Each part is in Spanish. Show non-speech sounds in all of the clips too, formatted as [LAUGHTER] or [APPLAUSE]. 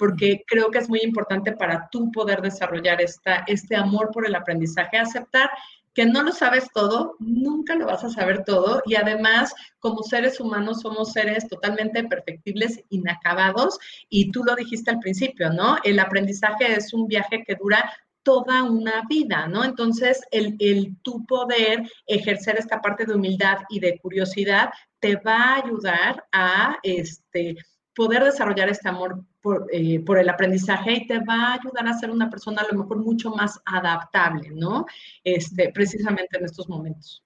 porque creo que es muy importante para tú poder desarrollar esta, este amor por el aprendizaje, aceptar que no lo sabes todo, nunca lo vas a saber todo y además como seres humanos somos seres totalmente perfectibles, inacabados y tú lo dijiste al principio, ¿no? El aprendizaje es un viaje que dura toda una vida, ¿no? Entonces, el, el tu poder ejercer esta parte de humildad y de curiosidad te va a ayudar a este, poder desarrollar este amor eh, por, el aprendizaje y te va a ayudar a ser una persona a lo mejor mucho más adaptable, ¿no? Este, precisamente en estos momentos.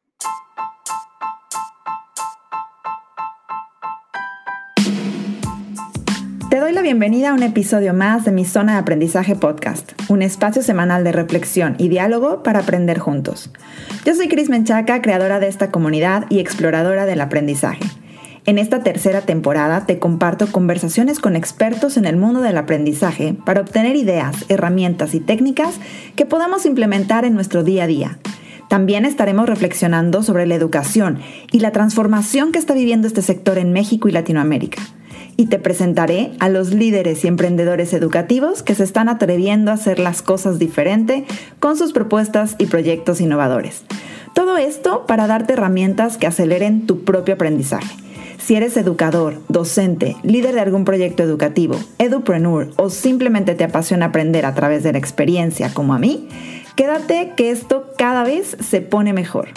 Te doy la bienvenida a un episodio más de mi Zona de Aprendizaje Podcast, un espacio semanal de reflexión y diálogo para aprender juntos. Yo soy Cris Menchaca, creadora de esta comunidad y exploradora del aprendizaje. En esta tercera temporada te comparto conversaciones con expertos en el mundo del aprendizaje para obtener ideas, herramientas y técnicas que podamos implementar en nuestro día a día. También estaremos reflexionando sobre la educación y la transformación que está viviendo este sector en México y Latinoamérica. Y te presentaré a los líderes y emprendedores educativos que se están atreviendo a hacer las cosas diferente con sus propuestas y proyectos innovadores. Todo esto para darte herramientas que aceleren tu propio aprendizaje. Si eres educador, docente, líder de algún proyecto educativo, edupreneur o simplemente te apasiona aprender a través de la experiencia como a mí, quédate que esto cada vez se pone mejor.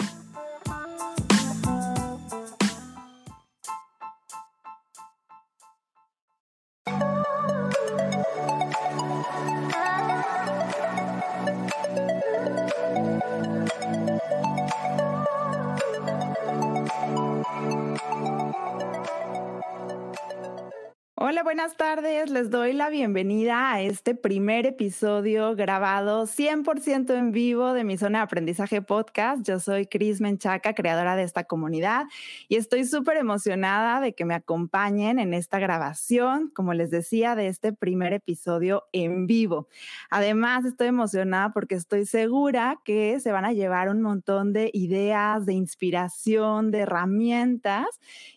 Buenas tardes. Les doy la bienvenida a este primer episodio grabado 100% en vivo de mi zona de aprendizaje podcast. Yo soy Cris Menchaca, creadora de esta comunidad, y estoy súper emocionada de que me acompañen en esta grabación, como les decía, de este primer episodio en vivo. Además, estoy emocionada porque estoy segura que se van a llevar un montón de ideas, de inspiración, de herramientas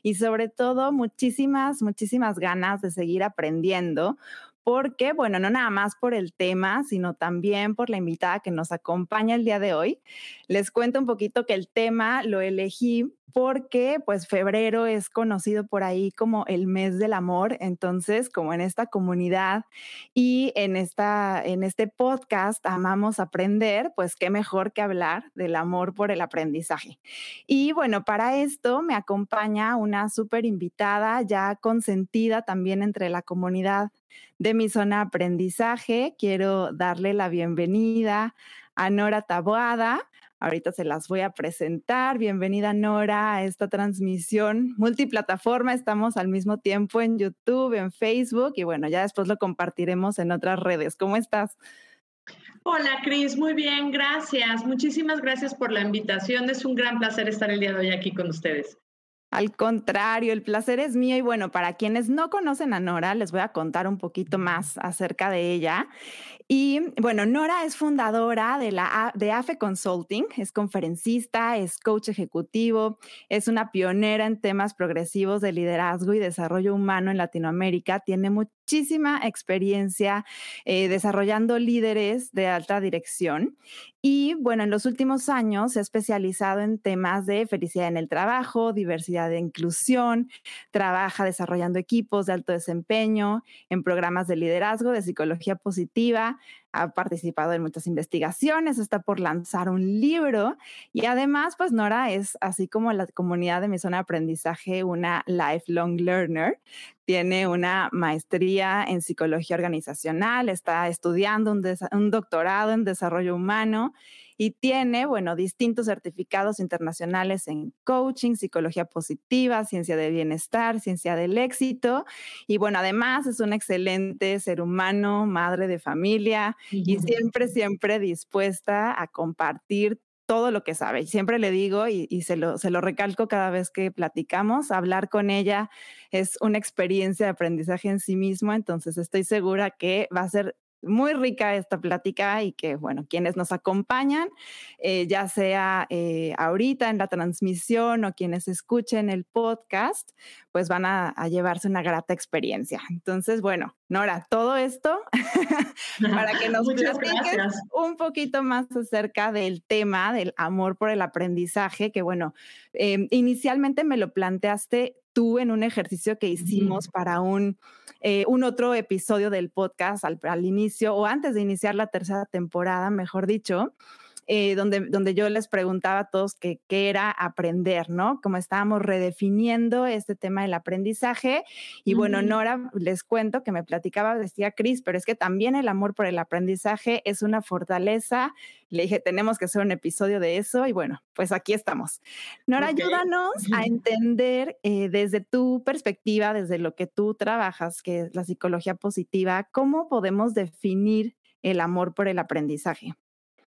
y sobre todo muchísimas, muchísimas ganas de seguir aprendiendo, porque, bueno, no nada más por el tema, sino también por la invitada que nos acompaña el día de hoy. Les cuento un poquito que el tema lo elegí porque pues febrero es conocido por ahí como el mes del amor, entonces como en esta comunidad y en esta en este podcast amamos aprender, pues qué mejor que hablar del amor por el aprendizaje. Y bueno, para esto me acompaña una súper invitada ya consentida también entre la comunidad de mi zona aprendizaje. Quiero darle la bienvenida a Nora Taboada. Ahorita se las voy a presentar. Bienvenida Nora a esta transmisión multiplataforma. Estamos al mismo tiempo en YouTube, en Facebook y bueno, ya después lo compartiremos en otras redes. ¿Cómo estás? Hola Cris, muy bien, gracias. Muchísimas gracias por la invitación. Es un gran placer estar el día de hoy aquí con ustedes. Al contrario, el placer es mío y bueno, para quienes no conocen a Nora, les voy a contar un poquito más acerca de ella. Y bueno, Nora es fundadora de, la, de AFE Consulting, es conferencista, es coach ejecutivo, es una pionera en temas progresivos de liderazgo y desarrollo humano en Latinoamérica, tiene muchísima experiencia eh, desarrollando líderes de alta dirección. Y bueno, en los últimos años se ha especializado en temas de felicidad en el trabajo, diversidad de inclusión, trabaja desarrollando equipos de alto desempeño, en programas de liderazgo, de psicología positiva, ha participado en muchas investigaciones, está por lanzar un libro y además, pues Nora es, así como la comunidad de mi zona de aprendizaje, una lifelong learner. Tiene una maestría en psicología organizacional, está estudiando un, un doctorado en desarrollo humano y tiene, bueno, distintos certificados internacionales en coaching, psicología positiva, ciencia de bienestar, ciencia del éxito. Y bueno, además es un excelente ser humano, madre de familia y siempre, siempre dispuesta a compartir todo lo que sabe. Siempre le digo y, y, se, lo, se lo recalco cada vez que platicamos, hablar con ella es una experiencia de aprendizaje en sí mismo, entonces estoy segura que va a ser muy rica esta plática y que, bueno, quienes nos acompañan, eh, ya sea eh, ahorita en la transmisión o quienes escuchen el podcast, pues van a, llevarse una grata experiencia. Entonces, bueno, Nora, todo esto [LAUGHS] para que nos platiques un poquito más acerca del tema del amor por el aprendizaje, que bueno, eh, inicialmente me lo planteaste tú en un ejercicio que hicimos para un, eh, un otro episodio del podcast al, al, inicio o antes de iniciar la tercera temporada, mejor dicho, eh, donde, donde yo les preguntaba a todos qué era aprender, ¿no? Como estábamos redefiniendo este tema del aprendizaje. Y bueno, Nora, les cuento que me platicaba, decía Cris, pero es que también el amor por el aprendizaje es una fortaleza. Le dije, tenemos que hacer un episodio de eso y bueno, pues aquí estamos. Nora, ayúdanos a entender eh, desde tu perspectiva, desde lo que tú trabajas, que es la psicología positiva, cómo podemos definir el amor por el aprendizaje.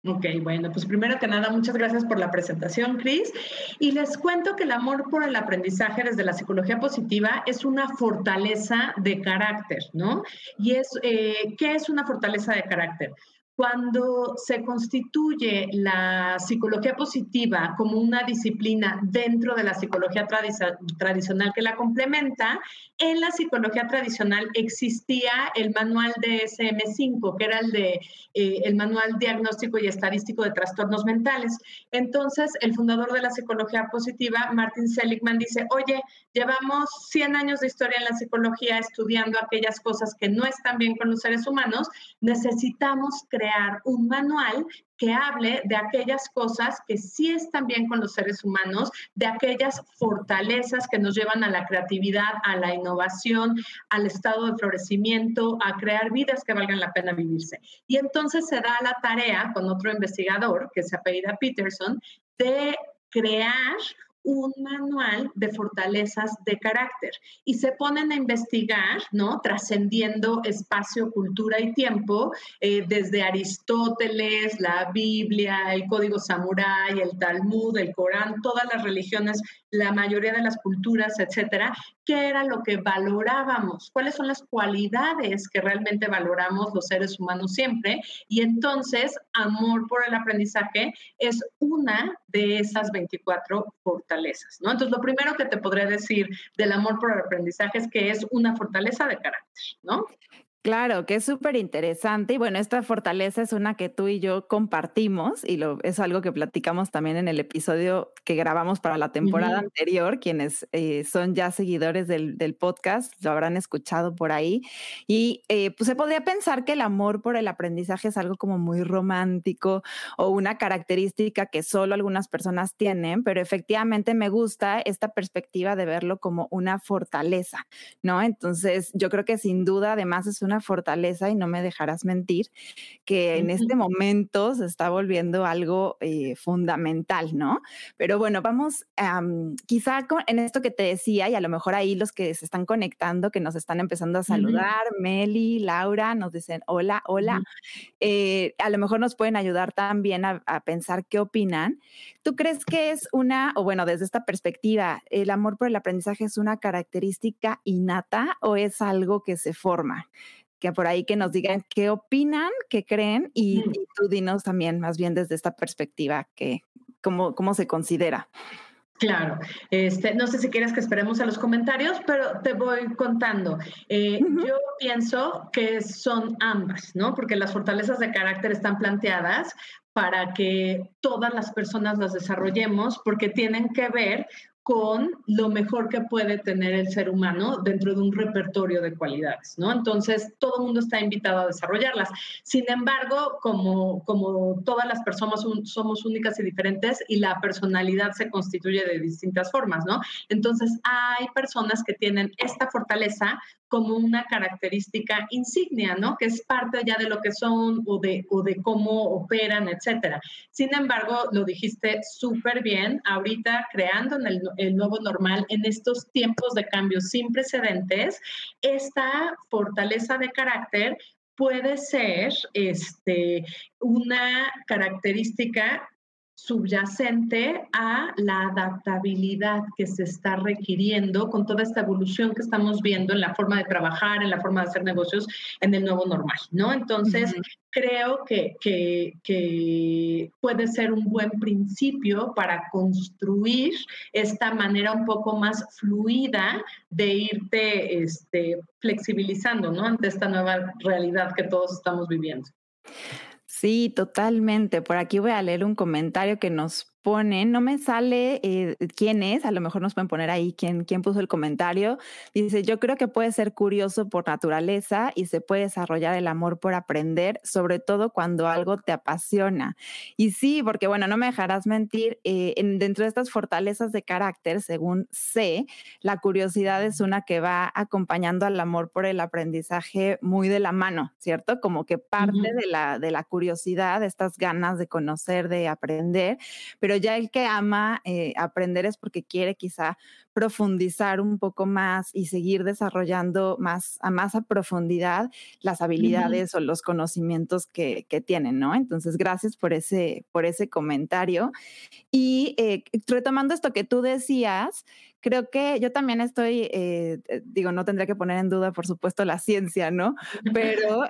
Ok, bueno, pues primero que nada, muchas gracias por la presentación, Cris. Y les cuento que el amor por el aprendizaje desde la psicología positiva es una fortaleza de carácter, ¿no? Y es, eh, ¿qué es una fortaleza de carácter? Cuando se constituye la psicología positiva como una disciplina dentro de la psicología tradicional que la complementa, en la psicología tradicional existía el manual de SM5, que era el de eh, el manual diagnóstico y estadístico de trastornos mentales. Entonces, el fundador de la psicología positiva, Martin Seligman, dice, oye, llevamos 100 años de historia en la psicología estudiando aquellas cosas que no están bien con los seres humanos, necesitamos crear un manual que hable de aquellas cosas que sí están bien con los seres humanos, de aquellas fortalezas que nos llevan a la creatividad, a la innovación, al estado de florecimiento, a crear vidas que valgan la pena vivirse. Y entonces se da la tarea con otro investigador que se apellida Peterson de crear un manual de fortalezas de carácter y se ponen a investigar, ¿no? Trascendiendo espacio, cultura y tiempo, eh, desde Aristóteles, la Biblia, el Código Samurái, el Talmud, el Corán, todas las religiones, la mayoría de las culturas, etcétera, qué era lo que valorábamos, cuáles son las cualidades que realmente valoramos los seres humanos siempre. Y entonces, amor por el aprendizaje es una de esas 24 fortalezas, ¿no? Entonces, lo primero que te podría decir del amor por el aprendizaje es que es una fortaleza de carácter, ¿no? Claro, que es súper interesante. Y bueno, esta fortaleza es una que tú y yo compartimos y lo, es algo que platicamos también en el episodio que grabamos para la temporada anterior. Quienes eh, son ya seguidores del, del, podcast lo habrán escuchado por ahí. Y eh, pues se podría pensar que el amor por el aprendizaje es algo como muy romántico o una característica que solo algunas personas tienen, pero efectivamente me gusta esta perspectiva de verlo como una fortaleza, ¿no? Entonces, yo creo que sin duda además es una fortaleza y no me dejarás mentir, que en este momento se está volviendo algo eh, fundamental, ¿no? Pero bueno, vamos, quizá en esto que te decía, y a lo mejor ahí los que se están conectando, que nos están empezando a saludar, Meli, Laura, nos dicen hola, hola, eh, a lo mejor nos pueden ayudar también a, a pensar qué opinan. ¿Tú crees que es una, o bueno, desde esta perspectiva, el amor por el aprendizaje es una característica innata o es algo que se forma? Que por ahí que nos digan qué opinan, qué creen y, tú dinos también más bien desde esta perspectiva que cómo, cómo se considera. Claro, este, no sé si quieres que esperemos a los comentarios, pero te voy contando. Eh, yo pienso que son ambas, ¿no? Porque las fortalezas de carácter están planteadas para que todas las personas las desarrollemos, porque tienen que ver con lo mejor que puede tener el ser humano dentro de un repertorio de cualidades, ¿no? Entonces, todo el mundo está invitado a desarrollarlas. Sin embargo, como, como todas las personas somos únicas y diferentes y la personalidad se constituye de distintas formas, ¿no? Entonces, hay personas que tienen esta fortaleza como una característica insignia, ¿no? Que es parte ya de lo que son o de, o de cómo operan, etcétera. Sin embargo, lo dijiste súper bien, ahorita creando en el, el, nuevo normal, en estos tiempos de cambios sin precedentes, esta fortaleza de carácter puede ser este, una característica subyacente a la adaptabilidad que se está requiriendo con toda esta evolución que estamos viendo en la forma de trabajar, en la forma de hacer negocios en el nuevo normal, ¿no? Entonces, creo que, que, puede ser un buen principio para construir esta manera un poco más fluida de irte este, flexibilizando, ¿no? Ante esta nueva realidad que todos estamos viviendo. Sí, totalmente. Por aquí voy a leer un comentario que nos ponen, no me sale eh, quién es, a lo mejor nos pueden poner ahí quién, quién puso el comentario. Dice, yo creo que puede ser curioso por naturaleza y se puede desarrollar el amor por aprender, sobre todo cuando algo te apasiona. Y sí, porque bueno, no me dejarás mentir, eh, dentro de estas fortalezas de carácter, según sé, la curiosidad es una que va acompañando al amor por el aprendizaje muy de la mano, ¿cierto? Como que parte de, la, de la curiosidad, estas ganas de conocer, de aprender, pero ya el que ama eh, aprender es porque quiere quizá profundizar un poco más y seguir desarrollando más a más a profundidad las habilidades o los conocimientos que, que, tienen, ¿no? Entonces, gracias por ese, por ese comentario. Y eh, retomando esto que tú decías, creo que yo también estoy, eh, digo, no tendría que poner en duda, por supuesto, la ciencia, ¿no? [LAUGHS] Pero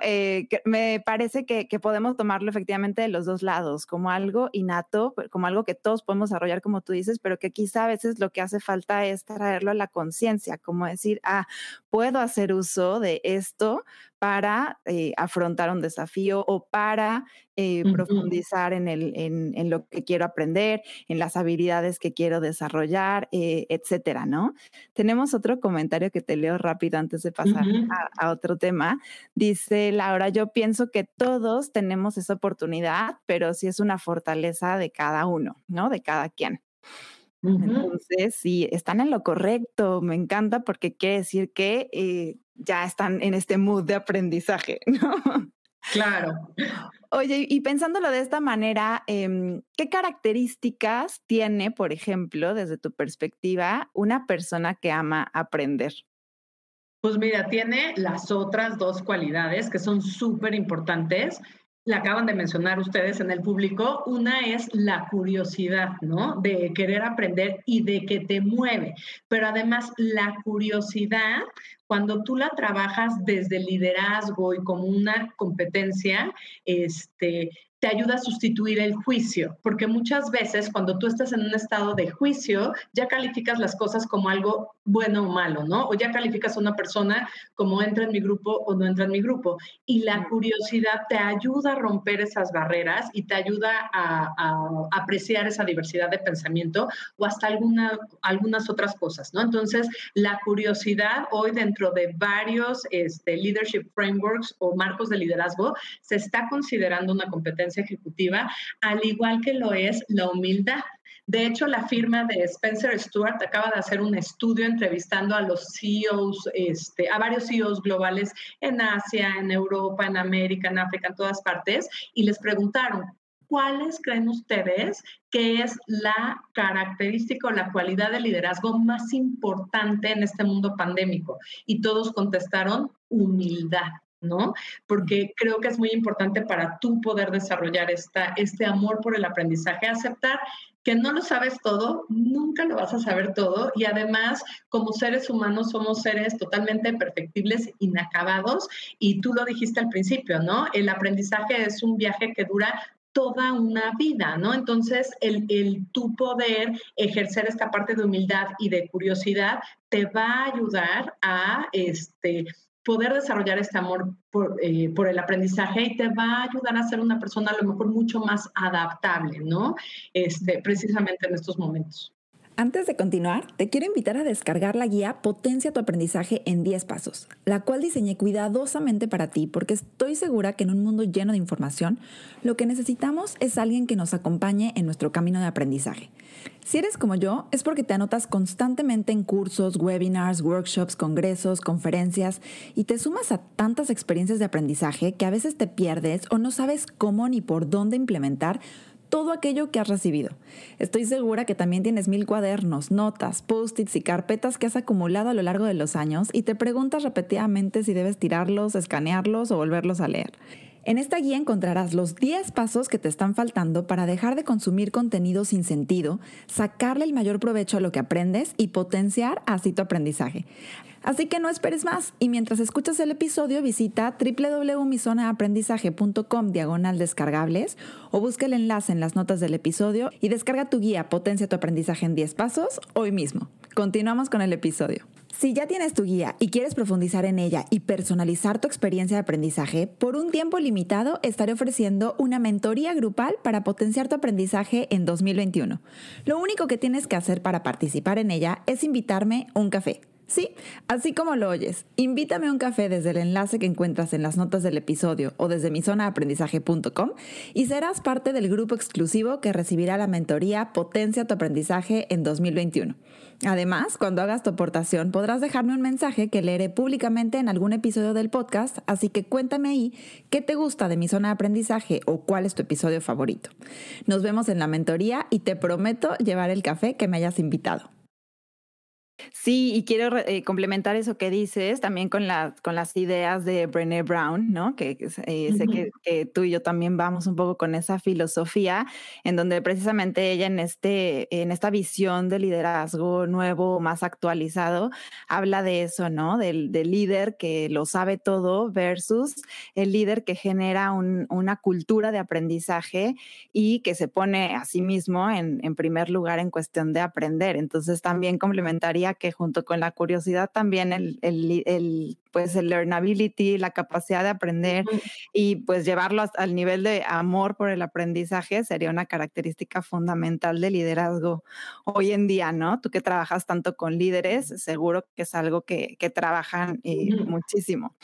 me parece que, que podemos tomarlo efectivamente de los dos lados, como algo innato, como algo que todos podemos desarrollar, como tú dices, pero que quizá a veces lo que hace falta es traerlo a la conciencia, como decir, ah, puedo hacer uso de esto para eh, afrontar un desafío o para eh, profundizar en, el, en, lo que quiero aprender, en las habilidades que quiero desarrollar, eh, etcétera, ¿no? Tenemos otro comentario que te leo rápido antes de pasar a, a, otro tema. Dice Laura, yo pienso que todos tenemos esa oportunidad, pero sí es una fortaleza de cada uno, ¿no? De cada quien. Entonces, sí, están en lo correcto. Me encanta porque quiere decir que ya están en este mood de aprendizaje, [LAUGHS] ¿no? Claro. Oye, y pensándolo de esta manera, em, ¿qué características tiene, por ejemplo, desde tu perspectiva, una persona que ama aprender? Pues mira, tiene las otras dos cualidades que son súper importantes la acaban de mencionar ustedes en el público, una es la curiosidad, ¿no? De querer aprender y de que te mueve. Pero además la curiosidad, cuando tú la trabajas desde liderazgo y como una competencia, este, te ayuda a sustituir el juicio, porque muchas veces cuando tú estás en un estado de juicio, ya calificas las cosas como algo bueno o malo, ¿no? O ya calificas a una persona como entra en mi grupo o no entra en mi grupo. Y la curiosidad te ayuda a romper esas barreras y te ayuda a, apreciar esa diversidad de pensamiento o hasta alguna, algunas otras cosas, ¿no? Entonces, la curiosidad hoy dentro de varios este, leadership frameworks o marcos de liderazgo se está considerando una competencia ejecutiva, al igual que lo es la humildad. De hecho, la firma de Spencer Stewart acaba de hacer un estudio entrevistando a los CEOs, este, a varios CEOs globales en Asia, en Europa, en América, en África, en todas partes, y les preguntaron, ¿cuáles creen ustedes que es la característica o la cualidad de liderazgo más importante en este mundo pandémico? Y todos contestaron humildad. ¿no? Porque creo que es muy importante para tú poder desarrollar esta, este amor por el aprendizaje, aceptar que no lo sabes todo, nunca lo vas a saber todo y además como seres humanos somos seres totalmente perfectibles, inacabados y tú lo dijiste al principio, ¿no? El aprendizaje es un viaje que dura toda una vida, ¿no? Entonces, el, el tu poder ejercer esta parte de humildad y de curiosidad te va a ayudar a este, poder desarrollar este amor eh, por, el aprendizaje y te va a ayudar a ser una persona a lo mejor mucho más adaptable, ¿no? Este, precisamente en estos momentos. Antes de continuar, te quiero invitar a descargar la guía Potencia tu aprendizaje en 10 pasos, la cual diseñé cuidadosamente para ti porque estoy segura que en un mundo lleno de información, lo que necesitamos es alguien que nos acompañe en nuestro camino de aprendizaje. Si eres como yo, es porque te anotas constantemente en cursos, webinars, workshops, congresos, conferencias y te sumas a tantas experiencias de aprendizaje que a veces te pierdes o no sabes cómo ni por dónde implementar todo aquello que has recibido. Estoy segura que también tienes mil cuadernos, notas, post-its y carpetas que has acumulado a lo largo de los años y te preguntas repetidamente si debes tirarlos, escanearlos o volverlos a leer. En esta guía encontrarás los 10 pasos que te están faltando para dejar de consumir contenido sin sentido, sacarle el mayor provecho a lo que aprendes y potenciar así tu aprendizaje. Así que no esperes más y mientras escuchas el episodio visita www.mizonaaprendizaje.com diagonal descargables o busca el enlace en las notas del episodio y descarga tu guía Potencia tu aprendizaje en 10 pasos hoy mismo. Continuamos con el episodio. Si ya tienes tu guía y quieres profundizar en ella y personalizar tu experiencia de aprendizaje, por un tiempo limitado estaré ofreciendo una mentoría grupal para potenciar tu aprendizaje en 2021. Lo único que tienes que hacer para participar en ella es invitarme un café. Sí, así como lo oyes, invítame a un café desde el enlace que encuentras en las notas del episodio o desde mi zona aprendizaje.com y serás parte del grupo exclusivo que recibirá la mentoría Potencia tu aprendizaje en 2021. Además, cuando hagas tu aportación podrás dejarme un mensaje que leeré públicamente en algún episodio del podcast, así que cuéntame ahí qué te gusta de mi zona de aprendizaje o cuál es tu episodio favorito. Nos vemos en la mentoría y te prometo llevar el café que me hayas invitado. Sí, y quiero eh, complementar eso que dices también con, con las ideas de Brené Brown, ¿no? Que eh, sé que, tú y yo también vamos un poco con esa filosofía, en donde precisamente ella en, este, en esta visión de liderazgo nuevo, más actualizado, habla de eso, ¿no? Del, líder que lo sabe todo versus el líder que genera una cultura de aprendizaje y que se pone a sí mismo en, en primer lugar en cuestión de aprender. Entonces también complementaría que junto con la curiosidad también el, el, pues el learnability, la capacidad de aprender y pues llevarlo al nivel de amor por el aprendizaje sería una característica fundamental de liderazgo hoy en día, ¿no? Tú que trabajas tanto con líderes, seguro que es algo que, que trabajan eh, muchísimo.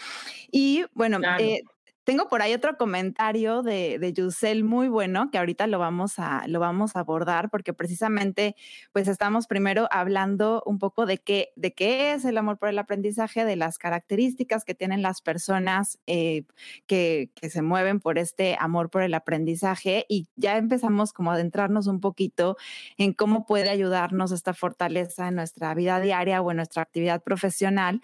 Y bueno, eh, tengo por ahí otro comentario de, de Yusel muy bueno que ahorita lo vamos a, lo vamos a abordar porque precisamente pues estamos primero hablando un poco de qué, de qué es el amor por el aprendizaje, de las características que tienen las personas eh, que, que se mueven por este amor por el aprendizaje y ya empezamos como a adentrarnos un poquito en cómo puede ayudarnos esta fortaleza en nuestra vida diaria o en nuestra actividad profesional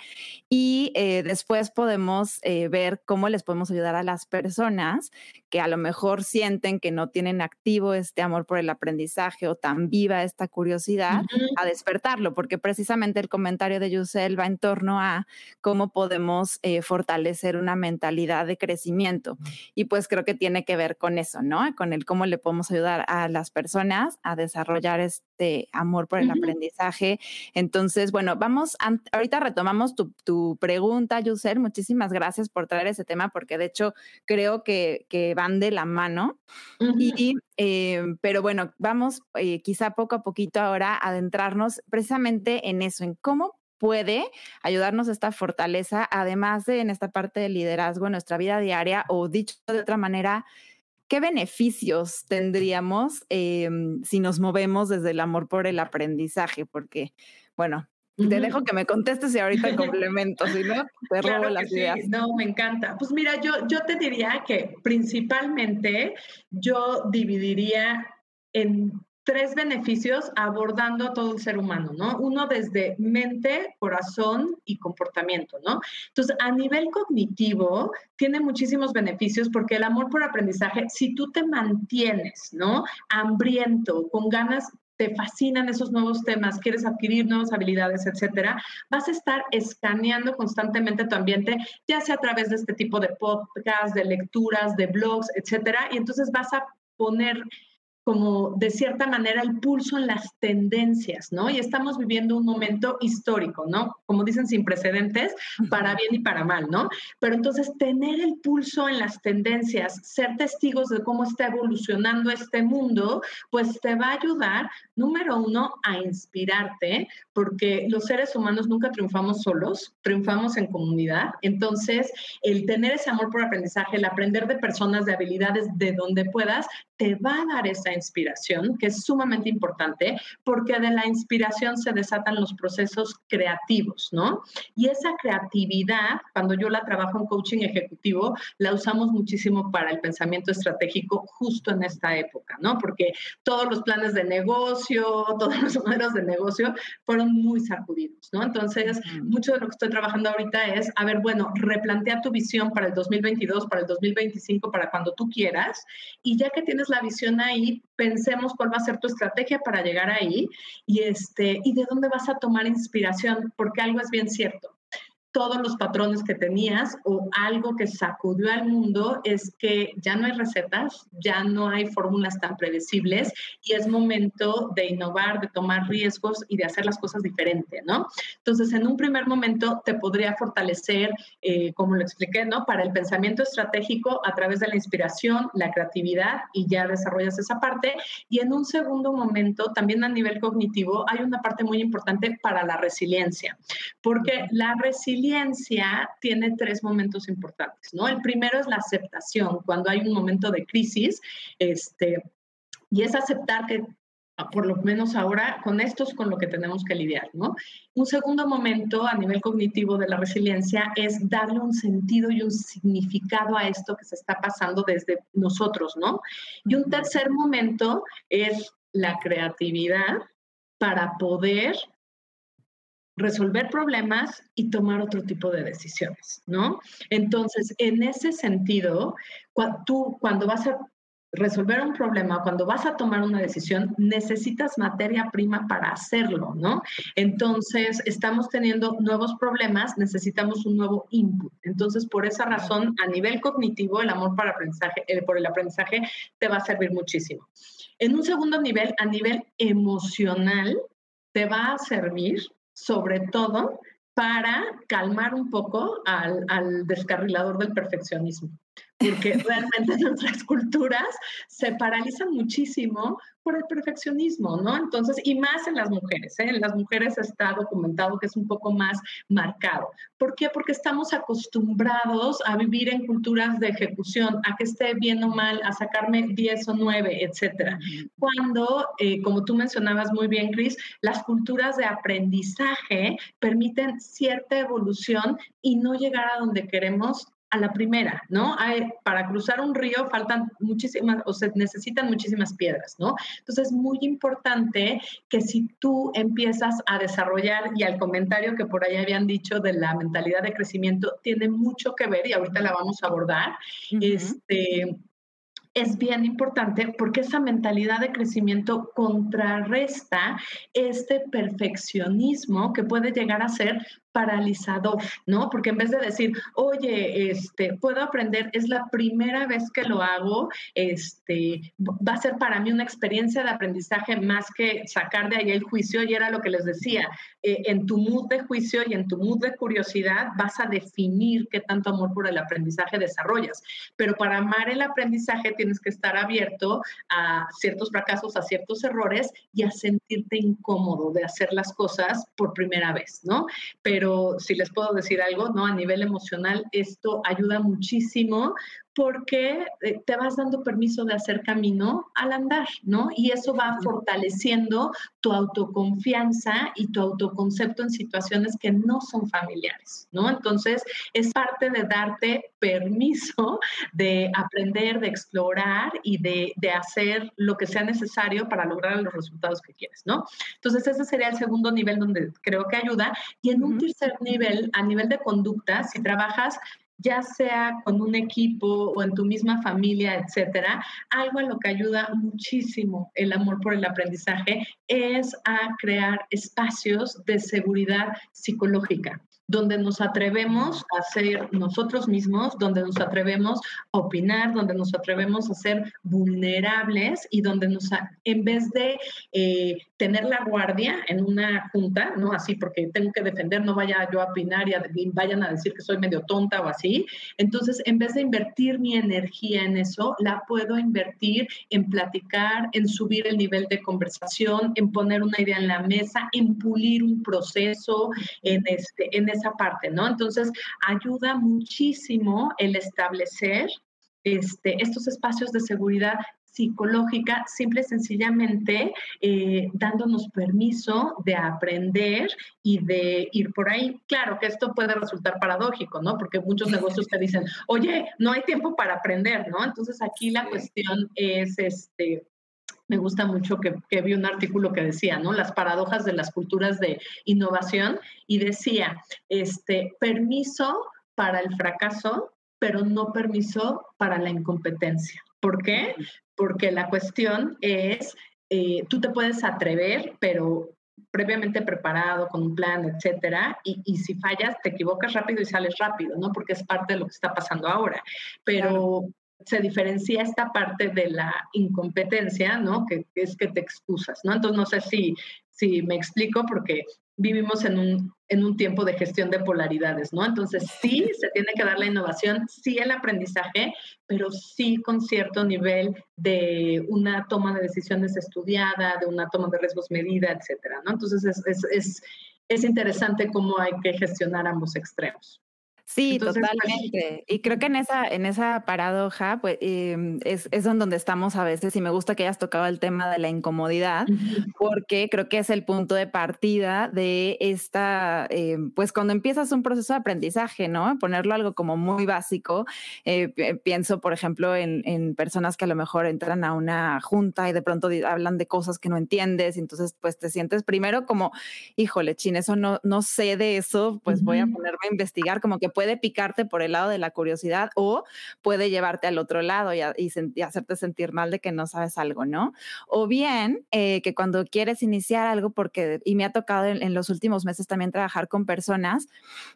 y eh, después podemos eh, ver cómo les podemos ayudar a las personas que a lo mejor sienten que no tienen activo este amor por el aprendizaje o tan viva esta curiosidad a despertarlo, porque precisamente el comentario de Yusel va en torno a cómo podemos eh, fortalecer una mentalidad de crecimiento. Y pues creo que tiene que ver con eso, ¿no? Con el cómo le podemos ayudar a las personas a desarrollar este amor por el aprendizaje. Entonces, bueno, vamos, ahorita retomamos tu, tu pregunta, Yusel. Muchísimas gracias por traer ese tema, porque de hecho creo que, van de la mano. y, eh, pero bueno, vamos eh, quizá poco a poquito ahora a adentrarnos precisamente en eso, en cómo puede ayudarnos esta fortaleza, además de en esta parte del liderazgo en nuestra vida diaria, o dicho de otra manera, ¿qué beneficios tendríamos em, si nos movemos desde el amor por el aprendizaje? Porque, bueno, te dejo que me contestes y ahorita complemento, si no, te robo las ideas. No, me encanta. Pues mira, yo, yo te diría que principalmente yo dividiría en tres beneficios abordando a todo el ser humano, ¿no? Uno desde mente, corazón y comportamiento, ¿no? Entonces, a nivel cognitivo, tiene muchísimos beneficios porque el amor por aprendizaje, si tú te mantienes, ¿no? Hambriento, con ganas te fascinan esos nuevos temas, quieres adquirir nuevas habilidades, etcétera, vas a estar escaneando constantemente tu ambiente, ya sea a través de este tipo de podcasts, de lecturas, de blogs, etcétera, y entonces vas a poner como de cierta manera el pulso en las tendencias, ¿no? Y estamos viviendo un momento histórico, ¿no? Como dicen, sin precedentes, para bien y para mal, ¿no? Pero entonces tener el pulso en las tendencias, ser testigos de cómo está evolucionando este mundo, pues te va a ayudar, número uno, a inspirarte, porque los seres humanos nunca triunfamos solos, triunfamos en comunidad. Entonces, el tener ese amor por aprendizaje, el aprender de personas, de habilidades, de donde puedas, te va a dar esa inspiración, que es sumamente importante, porque de la inspiración se desatan los procesos creativos, ¿no? Y esa creatividad, cuando yo la trabajo en coaching ejecutivo, la usamos muchísimo para el pensamiento estratégico justo en esta época, ¿no? Porque todos los planes de negocio, [LAUGHS] todos los modelos de negocio fueron muy sacudidos, ¿no? Entonces, mucho de lo que estoy trabajando ahorita es, a ver, bueno, replantea tu visión para el 2022, para el 2025, para cuando tú quieras, y ya que tienes la visión ahí, pensemos cuál va a ser tu estrategia para llegar ahí y, este, y de dónde vas a tomar inspiración, porque algo es bien cierto todos los patrones que tenías o algo que sacudió al mundo es que ya no hay recetas, ya no hay fórmulas tan predecibles y es momento de innovar, de tomar riesgos y de hacer las cosas diferente, ¿no? Entonces, en un primer momento te podría fortalecer, eh, como lo expliqué, ¿no? Para el pensamiento estratégico a través de la inspiración, la creatividad y ya desarrollas esa parte. Y en un segundo momento, también a nivel cognitivo, hay una parte muy importante para la resiliencia, porque la resiliencia tiene tres momentos importantes, ¿no? El primero es la aceptación, cuando hay un momento de crisis, este, y es aceptar que por lo menos ahora con esto es con lo que tenemos que lidiar, ¿no? Un segundo momento a nivel cognitivo de la resiliencia es darle un sentido y un significado a esto que se está pasando desde nosotros, ¿no? Y un tercer momento es la creatividad para poder resolver problemas y tomar otro tipo de decisiones, ¿no? Entonces, en ese sentido, tú cuando vas a resolver un problema, cuando vas a tomar una decisión, necesitas materia prima para hacerlo, ¿no? Entonces, estamos teniendo nuevos problemas, necesitamos un nuevo input. Entonces, por esa razón, a nivel cognitivo, el amor para aprendizaje, eh, por el aprendizaje te va a servir muchísimo. En un segundo nivel, a nivel emocional, te va a servir sobre todo para calmar un poco al, descarrilador del perfeccionismo porque realmente [LAUGHS] nuestras culturas se paralizan muchísimo por el perfeccionismo, ¿no? Entonces, y más en las mujeres, ¿eh? En las mujeres está documentado que es un poco más marcado. ¿Por qué? Porque estamos acostumbrados a vivir en culturas de ejecución, a que esté bien o mal, a sacarme 10 o 9, etcétera. Cuando, eh, como tú mencionabas muy bien, Chris, las culturas de aprendizaje permiten cierta evolución y no llegar a donde queremos a la primera, ¿no? Hay, para cruzar un río faltan muchísimas, o se necesitan muchísimas piedras, ¿no? Entonces es muy importante que si tú empiezas a desarrollar, y al comentario que por ahí habían dicho de la mentalidad de crecimiento, tiene mucho que ver, y ahorita la vamos a abordar, este, es bien importante porque esa mentalidad de crecimiento contrarresta este perfeccionismo que puede llegar a ser paralizador, ¿no? Porque en vez de decir, oye, este, puedo aprender, es la primera vez que lo hago, este, va a ser para mí una experiencia de aprendizaje más que sacar de ahí el juicio, y era lo que les decía, eh, en tu mood de juicio y en tu mood de curiosidad vas a definir qué tanto amor por el aprendizaje desarrollas, pero para amar el aprendizaje tienes que estar abierto a ciertos fracasos, a ciertos errores y a sentirte incómodo de hacer las cosas por primera vez, ¿no? Pero si les puedo decir algo, ¿no? A nivel emocional, esto ayuda muchísimo porque eh, te vas dando permiso de hacer camino al andar, ¿no? Y eso va fortaleciendo tu autoconfianza y tu autoconcepto en situaciones que no son familiares, ¿no? Entonces, es parte de darte permiso de aprender, de explorar y de, de hacer lo que sea necesario para lograr los resultados que quieres, ¿no? Entonces, ese sería el segundo nivel donde creo que ayuda. Y en un tercer nivel, a nivel de conducta, si trabajas ya sea con un equipo o en tu misma familia, etcétera, algo en lo que ayuda muchísimo el amor por el aprendizaje es a crear espacios de seguridad psicológica donde nos atrevemos a ser nosotros mismos, donde nos atrevemos a opinar, donde nos atrevemos a ser vulnerables y donde nos, en vez de eh, tener la guardia en una junta, ¿no? Así porque tengo que defender, no vaya yo a opinar y, vayan a decir que soy medio tonta o así. Entonces, en vez de invertir mi energía en eso, la puedo invertir en platicar, en subir el nivel de conversación, en poner una idea en la mesa, en pulir un proceso, en, este, esa parte, ¿no? Entonces, ayuda muchísimo el establecer este, estos espacios de seguridad psicológica, simple y sencillamente eh, dándonos permiso de aprender y de ir por ahí. Claro que esto puede resultar paradójico, ¿no? Porque muchos negocios te dicen, oye, no hay tiempo para aprender, ¿no? Entonces aquí la cuestión es, este, me gusta mucho que, que, vi un artículo que decía, ¿no? Las paradojas de las culturas de innovación y decía, este, permiso para el fracaso, pero no permiso para la incompetencia. ¿Por qué? Porque la cuestión es, eh, tú te puedes atrever, pero previamente preparado, con un plan, etcétera, y, y, si fallas, te equivocas rápido y sales rápido, ¿no? Porque es parte de lo que está pasando ahora. Pero, se diferencia esta parte de la incompetencia, ¿no? Que, es que te excusas, ¿no? Entonces, no sé si, si me explico porque vivimos en un, en un tiempo de gestión de polaridades, ¿no? Entonces, sí, [LAUGHS] se tiene que dar la innovación, sí el aprendizaje, pero sí con cierto nivel de una toma de decisiones estudiada, de una toma de riesgos medida, etcétera, ¿no? Entonces, es, es, es, es interesante cómo hay que gestionar ambos extremos. Sí, pues, totalmente. y creo que en esa, en esa paradoja, pues em, es, es donde estamos a veces, y me gusta que hayas tocado el tema de la incomodidad, porque creo que es el punto de partida de esta, em, pues cuando empiezas un proceso de aprendizaje, ¿no? Ponerlo algo como muy básico. Eh, pienso, por ejemplo, en, en, personas que a lo mejor entran a una junta y de pronto hablan de cosas que no entiendes, y entonces pues te sientes primero como, híjole, chin, eso no, no sé de eso, pues voy a ponerme a investigar, como que puede picarte por el lado de la curiosidad o puede llevarte al otro lado y, hacerte sentir mal de que no sabes algo, ¿no? O bien eh, que cuando quieres iniciar algo, porque, y me ha tocado en, los últimos meses también trabajar con personas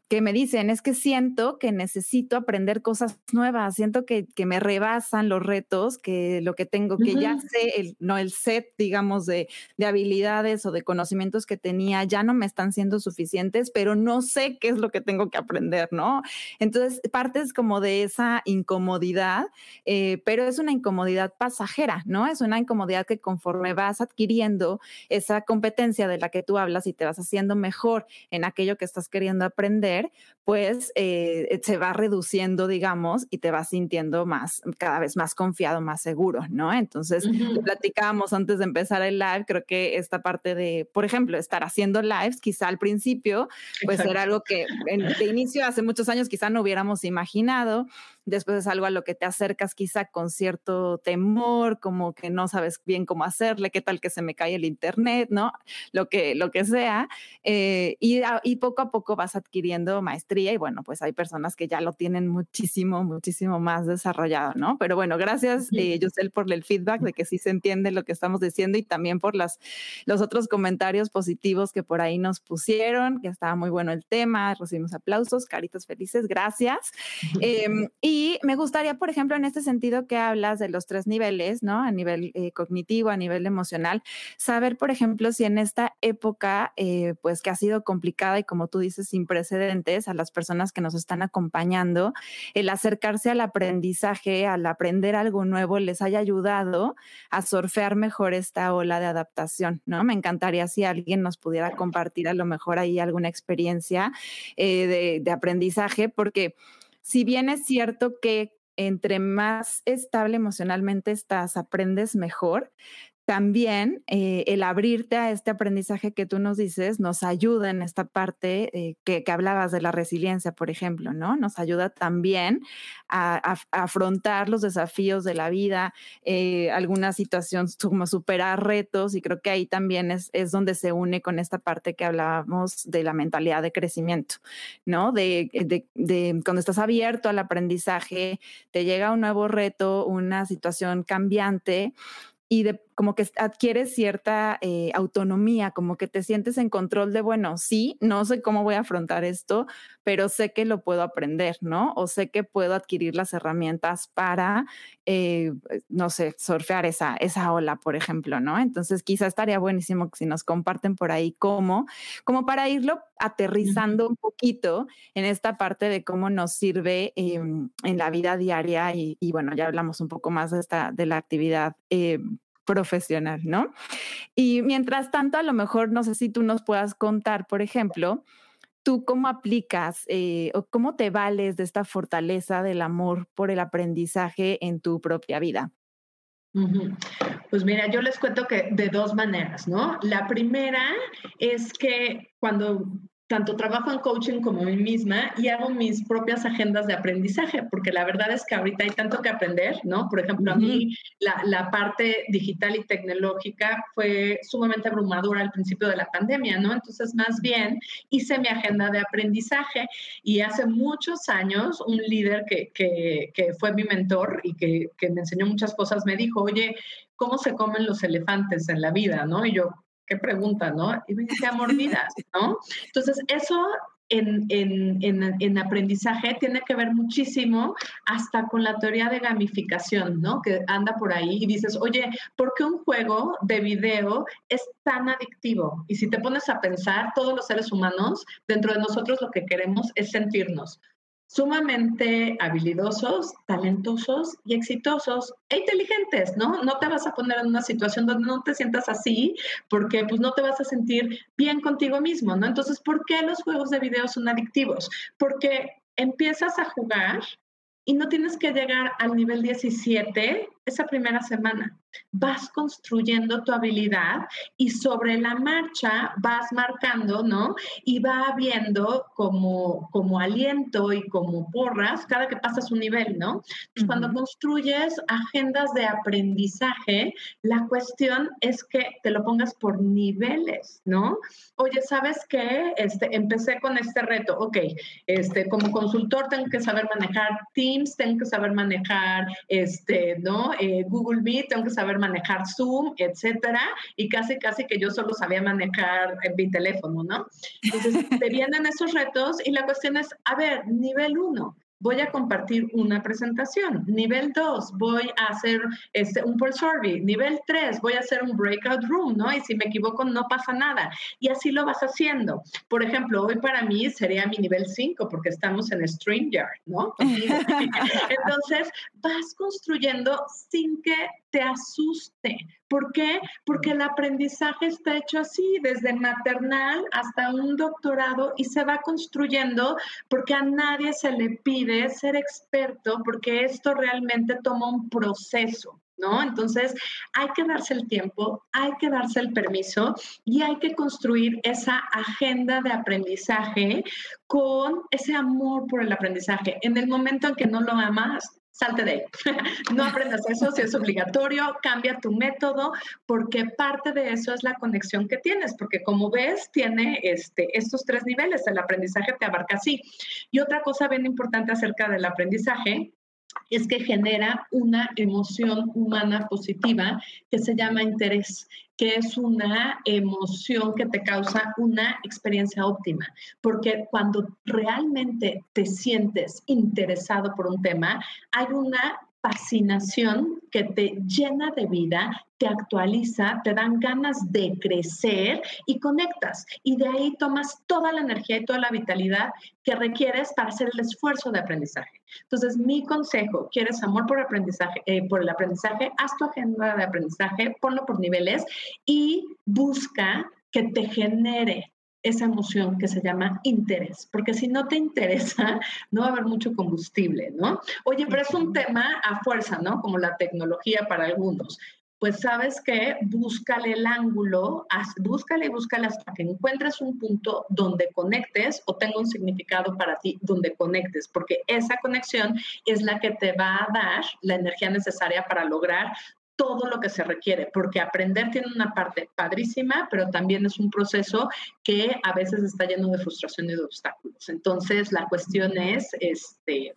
que me dicen, es que siento que necesito aprender cosas nuevas, siento que, que me rebasan los retos, que lo que tengo, que ya sé, el, no el set, digamos, de, de habilidades o de conocimientos que tenía, ya no me están siendo suficientes, pero no sé qué es lo que tengo que aprender, ¿no? Entonces, partes como de esa incomodidad, eh, pero es una incomodidad pasajera, ¿no? Es una incomodidad que conforme vas adquiriendo esa competencia de la que tú hablas y te vas haciendo mejor en aquello que estás queriendo aprender, pues eh, se va reduciendo, digamos, y te vas sintiendo más, cada vez más confiado, más seguro, ¿no? Entonces, platicábamos antes de empezar el live, creo que esta parte de, por ejemplo, estar haciendo lives, quizá al principio, pues era algo que en, de inicio hace años quizá no hubiéramos imaginado. Después es algo a lo que te acercas quizá con cierto temor, como que no sabes bien cómo hacerle, qué tal que se me cae el internet, ¿no? Lo que, lo que sea. Eh, y, y poco a poco vas adquiriendo maestría y bueno, pues hay personas que ya lo tienen muchísimo, muchísimo más desarrollado, ¿no? Pero bueno, gracias, eh, Yusel, por el feedback de que sí se entiende lo que estamos diciendo y también por las, los otros comentarios positivos que por ahí nos pusieron, que estaba muy bueno el tema, recibimos aplausos, caritas felices, gracias. [LAUGHS] Em, y me gustaría, por ejemplo, en este sentido que hablas de los tres niveles, ¿no? A nivel eh, cognitivo, a nivel emocional, saber, por ejemplo, si en esta época, eh, pues que ha sido complicada y como tú dices, sin precedentes, a las personas que nos están acompañando, el acercarse al aprendizaje, al aprender algo nuevo, les haya ayudado a surfear mejor esta ola de adaptación, ¿no? Me encantaría si alguien nos pudiera compartir a lo mejor ahí alguna experiencia eh, de aprendizaje porque si bien es cierto que entre más estable emocionalmente estás, aprendes mejor, también eh, el abrirte a este aprendizaje que tú nos dices nos ayuda en esta parte eh, que, hablabas de la resiliencia, por ejemplo, ¿no? Nos ayuda también a, afrontar los desafíos de la vida, eh, alguna situación como superar retos y creo que ahí también es, es donde se une con esta parte que hablábamos de la mentalidad de crecimiento, ¿no? De, de, de cuando estás abierto al aprendizaje, te llega un nuevo reto, una situación cambiante y de como que adquieres cierta eh, autonomía, como que te sientes en control de, bueno, sí, no sé cómo voy a afrontar esto, pero sé que lo puedo aprender, ¿no? O sé que puedo adquirir las herramientas para, eh, no sé, surfear esa, esa ola, por ejemplo, ¿no? Entonces quizá estaría buenísimo si nos comparten por ahí cómo, como para irlo aterrizando un poquito en esta parte de cómo nos sirve em, en la vida diaria y, y, bueno, ya hablamos un poco más de esta, de la actividad eh, profesional, ¿no? Y mientras tanto, a lo mejor no sé si tú nos puedas contar, por ejemplo, tú cómo aplicas eh, o cómo te vales de esta fortaleza del amor por el aprendizaje en tu propia vida. Pues mira, yo les cuento que de dos maneras, ¿no? La primera es que cuando tanto trabajo en coaching como mí misma y hago mis propias agendas de aprendizaje, porque la verdad es que ahorita hay tanto que aprender, ¿no? Por ejemplo, a mí la, la, parte digital y tecnológica fue sumamente abrumadora al principio de la pandemia, ¿no? Entonces, más bien hice mi agenda de aprendizaje y hace muchos años un líder que, que, que fue mi mentor y que, que me enseñó muchas cosas me dijo, oye, ¿cómo se comen los elefantes en la vida, ¿no? Y yo, qué pregunta, ¿no? Y me decía mordidas, [LAUGHS] ¿no? Entonces, eso en, en, en, en, aprendizaje tiene que ver muchísimo hasta con la teoría de gamificación, ¿no? Que anda por ahí y dices, oye, ¿por qué un juego de video es tan adictivo? Y si te pones a pensar, todos los seres humanos, dentro de nosotros lo que queremos es sentirnos sumamente habilidosos, talentosos y exitosos e inteligentes, ¿no? No te vas a poner en una situación donde no te sientas así porque pues no te vas a sentir bien contigo mismo, ¿no? Entonces, ¿por qué los juegos de video son adictivos? Porque empiezas a jugar y no tienes que llegar al nivel 17 esa primera semana. Vas construyendo tu habilidad y sobre la marcha vas marcando, ¿no? Y va viendo como, como aliento y como porras cada que pasas un nivel, ¿no? Cuando construyes agendas de aprendizaje, la cuestión es que te lo pongas por niveles, ¿no? Oye, ¿sabes qué? Este, empecé con este reto, ok, este, como consultor tengo que saber manejar Teams, tengo que saber manejar, este, ¿no? Eh, Google Meet, tengo que saber manejar Zoom, etcétera, y casi, casi que yo solo sabía manejar mi teléfono, ¿no? Entonces, [LAUGHS] te vienen esos retos y la cuestión es, a ver, nivel uno, voy a compartir una presentación. Nivel 2, voy a hacer este, un poll survey. Nivel 3, voy a hacer un breakout room, ¿no? Y si me equivoco, no pasa nada. Y así lo vas haciendo. Por ejemplo, hoy para mí sería mi nivel 5 porque estamos en StreamYard, ¿no? [LAUGHS] Entonces, vas construyendo sin que te asuste. ¿Por qué? Porque el aprendizaje está hecho así, desde maternal hasta un doctorado y se va construyendo porque a nadie se le pide ser experto porque esto realmente toma un proceso. ¿No? Entonces hay que darse el tiempo, hay que darse el permiso y hay que construir esa agenda de aprendizaje con ese amor por el aprendizaje. En el momento en que no lo amas, salte de ahí. [LAUGHS] no aprendas eso si es obligatorio, cambia tu método, porque parte de eso es la conexión que tienes, porque como ves, tiene este, estos tres niveles, el aprendizaje te abarca así. Y otra cosa bien importante acerca del aprendizaje es que genera una emoción humana positiva que se llama interés, que es una emoción que te causa una experiencia óptima, porque cuando realmente te sientes interesado por un tema, hay una fascinación que te llena de vida, te actualiza, te dan ganas de crecer y conectas. Y de ahí tomas toda la energía y toda la vitalidad que requieres para hacer el esfuerzo de aprendizaje. Entonces, mi consejo, quieres amor por, eh, el aprendizaje, haz tu agenda de aprendizaje, ponlo por niveles y busca que te genere esa emoción que se llama interés, porque si no te interesa, [LAUGHS] no va a haber mucho combustible, ¿no? Oye, pero es un tema a fuerza, ¿no? Como la tecnología para algunos. Pues sabes que búscale el ángulo, búscale y búscale hasta que encuentres un punto donde conectes o tenga un significado para ti, donde conectes, porque esa conexión es la que te va a dar la energía necesaria para lograr todo lo que se requiere, porque aprender tiene una parte padrísima, pero también es un proceso que a veces está lleno de frustración y de obstáculos. Entonces, la cuestión es, este,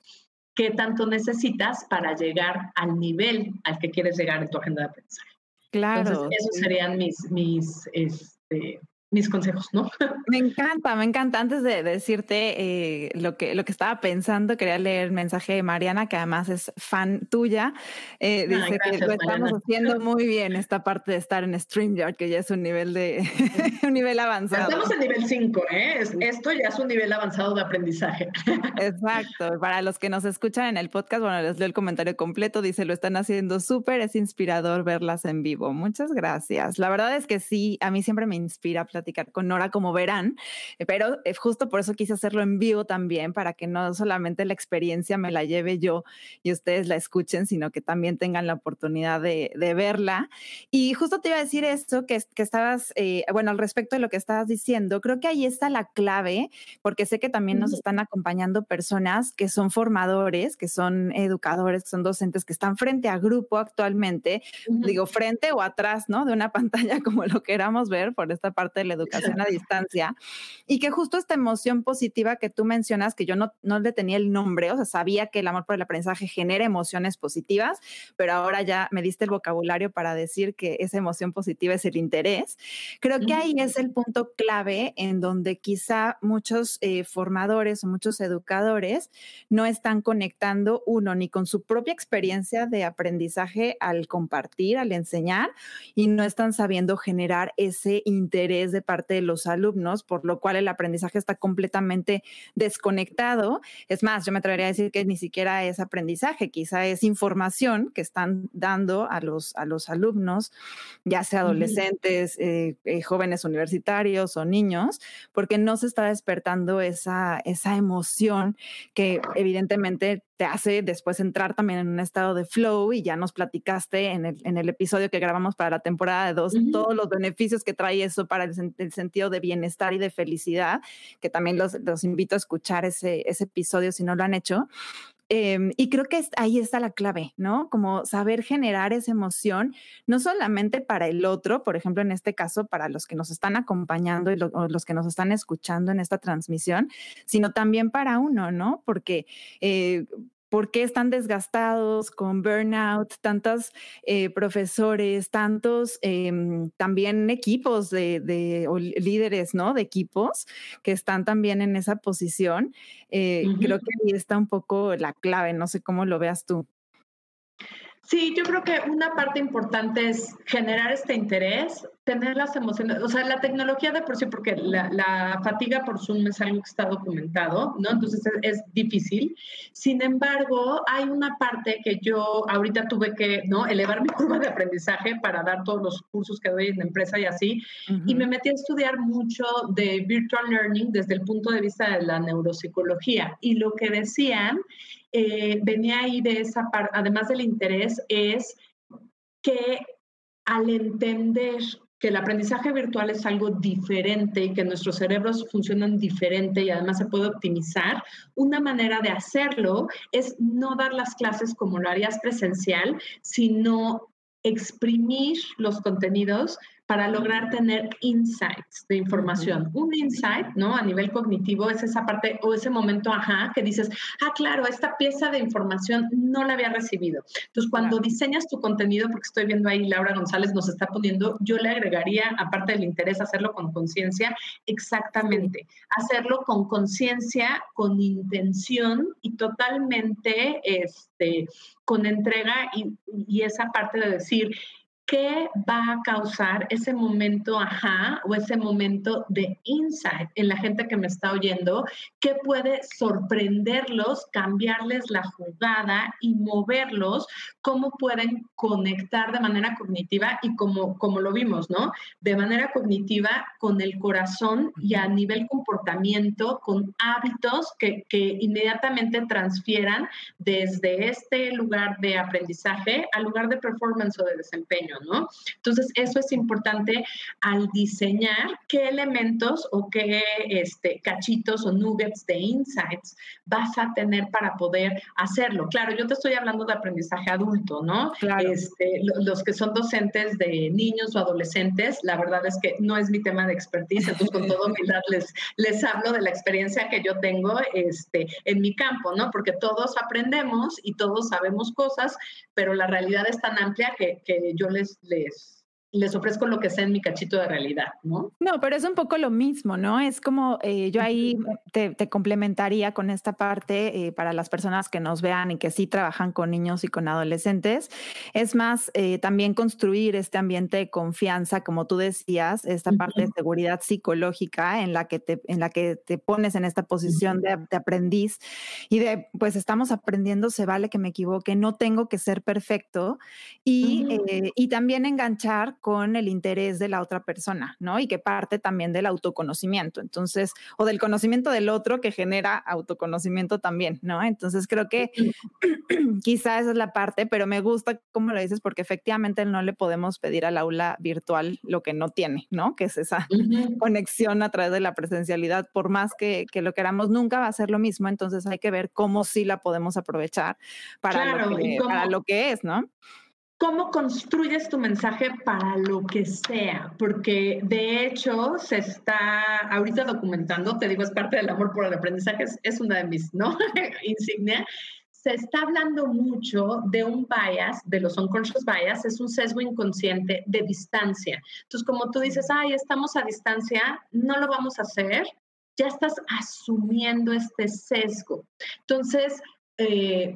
¿qué tanto necesitas para llegar al nivel al que quieres llegar en tu agenda de aprendizaje? Claro. Entonces, esos serían mis, mis este, mis consejos, ¿no? [LAUGHS] Me encanta, me encanta. Antes de decirte eh, lo, que, lo que estaba pensando, quería leer el mensaje de Mariana, que además es fan tuya. Eh, dice que lo estamos [LAUGHS] haciendo muy bien, esta parte de estar en StreamYard, que ya es un nivel de [LAUGHS] un nivel avanzado. Estamos en nivel 5, ¿eh? Esto ya es un nivel avanzado de aprendizaje. Exacto. Para los que nos escuchan en el podcast, bueno, les leo el comentario completo. Dice, lo están haciendo súper, es inspirador verlas en vivo. Muchas gracias. La verdad es que sí, a mí siempre me inspira platicar platicar con Nora, como verán, eh, pero eh, justo por eso quise hacerlo en vivo también, para que no solamente la experiencia me la lleve yo y ustedes la escuchen, sino que también tengan la oportunidad de, verla. Y justo te iba a decir esto, que, que estabas, eh, bueno, al respecto de lo que estabas diciendo, creo que ahí está la clave, porque sé que también nos están acompañando personas que son formadores, que son educadores, que son docentes, que están frente a grupo actualmente, digo, frente o atrás, ¿no? De una [LAUGHS] pantalla, como lo queramos ver, por esta parte de la educación a distancia, y que justo esta emoción positiva que tú mencionas, que yo no, no le tenía el nombre, o sea, sabía que el amor por el aprendizaje genera emociones positivas, pero ahora ya me diste el vocabulario para decir que esa emoción positiva es el interés. Creo que ahí es el punto clave en donde quizá muchos eh, formadores o muchos educadores no están conectando uno ni con su propia experiencia de aprendizaje al compartir, al enseñar, y no están sabiendo generar ese interés de parte de los alumnos, por lo cual el aprendizaje está completamente desconectado. Es más, yo me atrevería a decir que ni siquiera es aprendizaje, quizá es información que están dando a los, a los alumnos, ya sea adolescentes, eh, eh, jóvenes universitarios o niños, porque no se está despertando esa, esa emoción que evidentemente te hace después entrar también en un estado de flow y ya nos platicaste en el, en el episodio que grabamos para la temporada de dos, todos los beneficios que trae eso para el, el, sentido de bienestar y de felicidad, que también los, los invito a escuchar ese, ese episodio si no lo han hecho. Eh, y creo que ahí está la clave, ¿no? Como saber generar esa emoción, no solamente para el otro, por ejemplo, en este caso, para los que nos están acompañando y lo, los que nos están escuchando en esta transmisión, sino también para uno, ¿no? Porque eh, por qué están desgastados con burnout, tantos eh, profesores, tantos eh, también equipos de, de líderes, ¿no? De equipos que están también en esa posición. Eh, uh -huh. Creo que ahí está un poco la clave, no sé cómo lo veas tú. Sí, yo creo que una parte importante es generar este interés, tener las emociones, o sea, la tecnología de por sí, porque la, la fatiga por Zoom es algo que está documentado, ¿no? Entonces es, es, difícil. Sin embargo, hay una parte que yo ahorita tuve que, ¿no? Elevar mi [LAUGHS] curva de aprendizaje para dar todos los cursos que doy en la empresa y así, uh -huh. y me metí a estudiar mucho de virtual learning desde el punto de vista de la neuropsicología. Y lo que decían eh, venía ahí de esa parte, además del interés, es que al entender que el aprendizaje virtual es algo diferente y que nuestros cerebros funcionan diferente y además se puede optimizar, una manera de hacerlo es no dar las clases como lo harías presencial, sino exprimir los contenidos para lograr tener insights de información. Un insight, ¿no? A nivel cognitivo es esa parte o ese momento, ajá, que dices, ah, claro, esta pieza de información no la había recibido. Entonces, cuando claro. diseñas tu contenido, porque estoy viendo ahí, Laura González nos está poniendo, yo le agregaría, aparte del interés, hacerlo con conciencia, exactamente, hacerlo con conciencia, con intención y totalmente, este, con entrega y, y esa parte de decir, ¿qué va a causar ese momento ajá o ese momento de insight en la gente que me está oyendo? ¿Qué puede sorprenderlos, cambiarles la jugada y moverlos? ¿Cómo pueden conectar de manera cognitiva y como, como lo vimos, ¿no? De manera cognitiva con el corazón y a nivel comportamiento, con hábitos que, que inmediatamente transfieran desde este lugar de aprendizaje al lugar de performance o de desempeño. ¿no? Entonces, eso es importante al diseñar qué elementos o qué este, cachitos o nuggets de insights vas a tener para poder hacerlo. Claro, yo te estoy hablando de aprendizaje adulto, ¿no? Claro. Este, los que son docentes de niños o adolescentes, la verdad es que no es mi tema de expertise, entonces con toda humildad les, les hablo de la experiencia que yo tengo este, en mi campo, ¿no? Porque todos aprendemos y todos sabemos cosas, pero la realidad es tan amplia que, que yo les les, les ofrezco lo que sea en mi cachito de realidad, ¿no? No, pero es un poco lo mismo, ¿no? Es como eh, yo ahí te, te, complementaría con esta parte eh, para las personas que nos vean y que sí trabajan con niños y con adolescentes. Es más, eh, también construir este ambiente de confianza, como tú decías, esta uh -huh. parte de seguridad psicológica en la que te, en la que te pones en esta posición uh -huh. de, de aprendiz y de, pues estamos aprendiendo, se vale que me equivoque, no tengo que ser perfecto y, uh -huh. y también enganchar con el interés de la otra persona, ¿no? Y que parte también del autoconocimiento, entonces, o del conocimiento del otro que genera autoconocimiento también, ¿no? Entonces creo que [CLEARS THROAT] quizá esa es la parte, pero me gusta cómo lo dices porque efectivamente no le podemos pedir al aula virtual lo que no tiene, ¿no? Que es esa conexión a través de la presencialidad, por más que, que, lo queramos, nunca va a ser lo mismo, entonces hay que ver cómo sí la podemos aprovechar para, lo, que, para lo que es, ¿no? Cómo construyes tu mensaje para lo que sea, porque de hecho se está ahorita documentando, te digo, es parte del amor por el aprendizaje, es, una de mis, ¿no? [LAUGHS] Insignia. Se está hablando mucho de un bias, de los unconscious bias, es un sesgo inconsciente de distancia. Entonces, como tú dices, ay, estamos a distancia, no lo vamos a hacer, ya estás asumiendo este sesgo. Entonces, eh,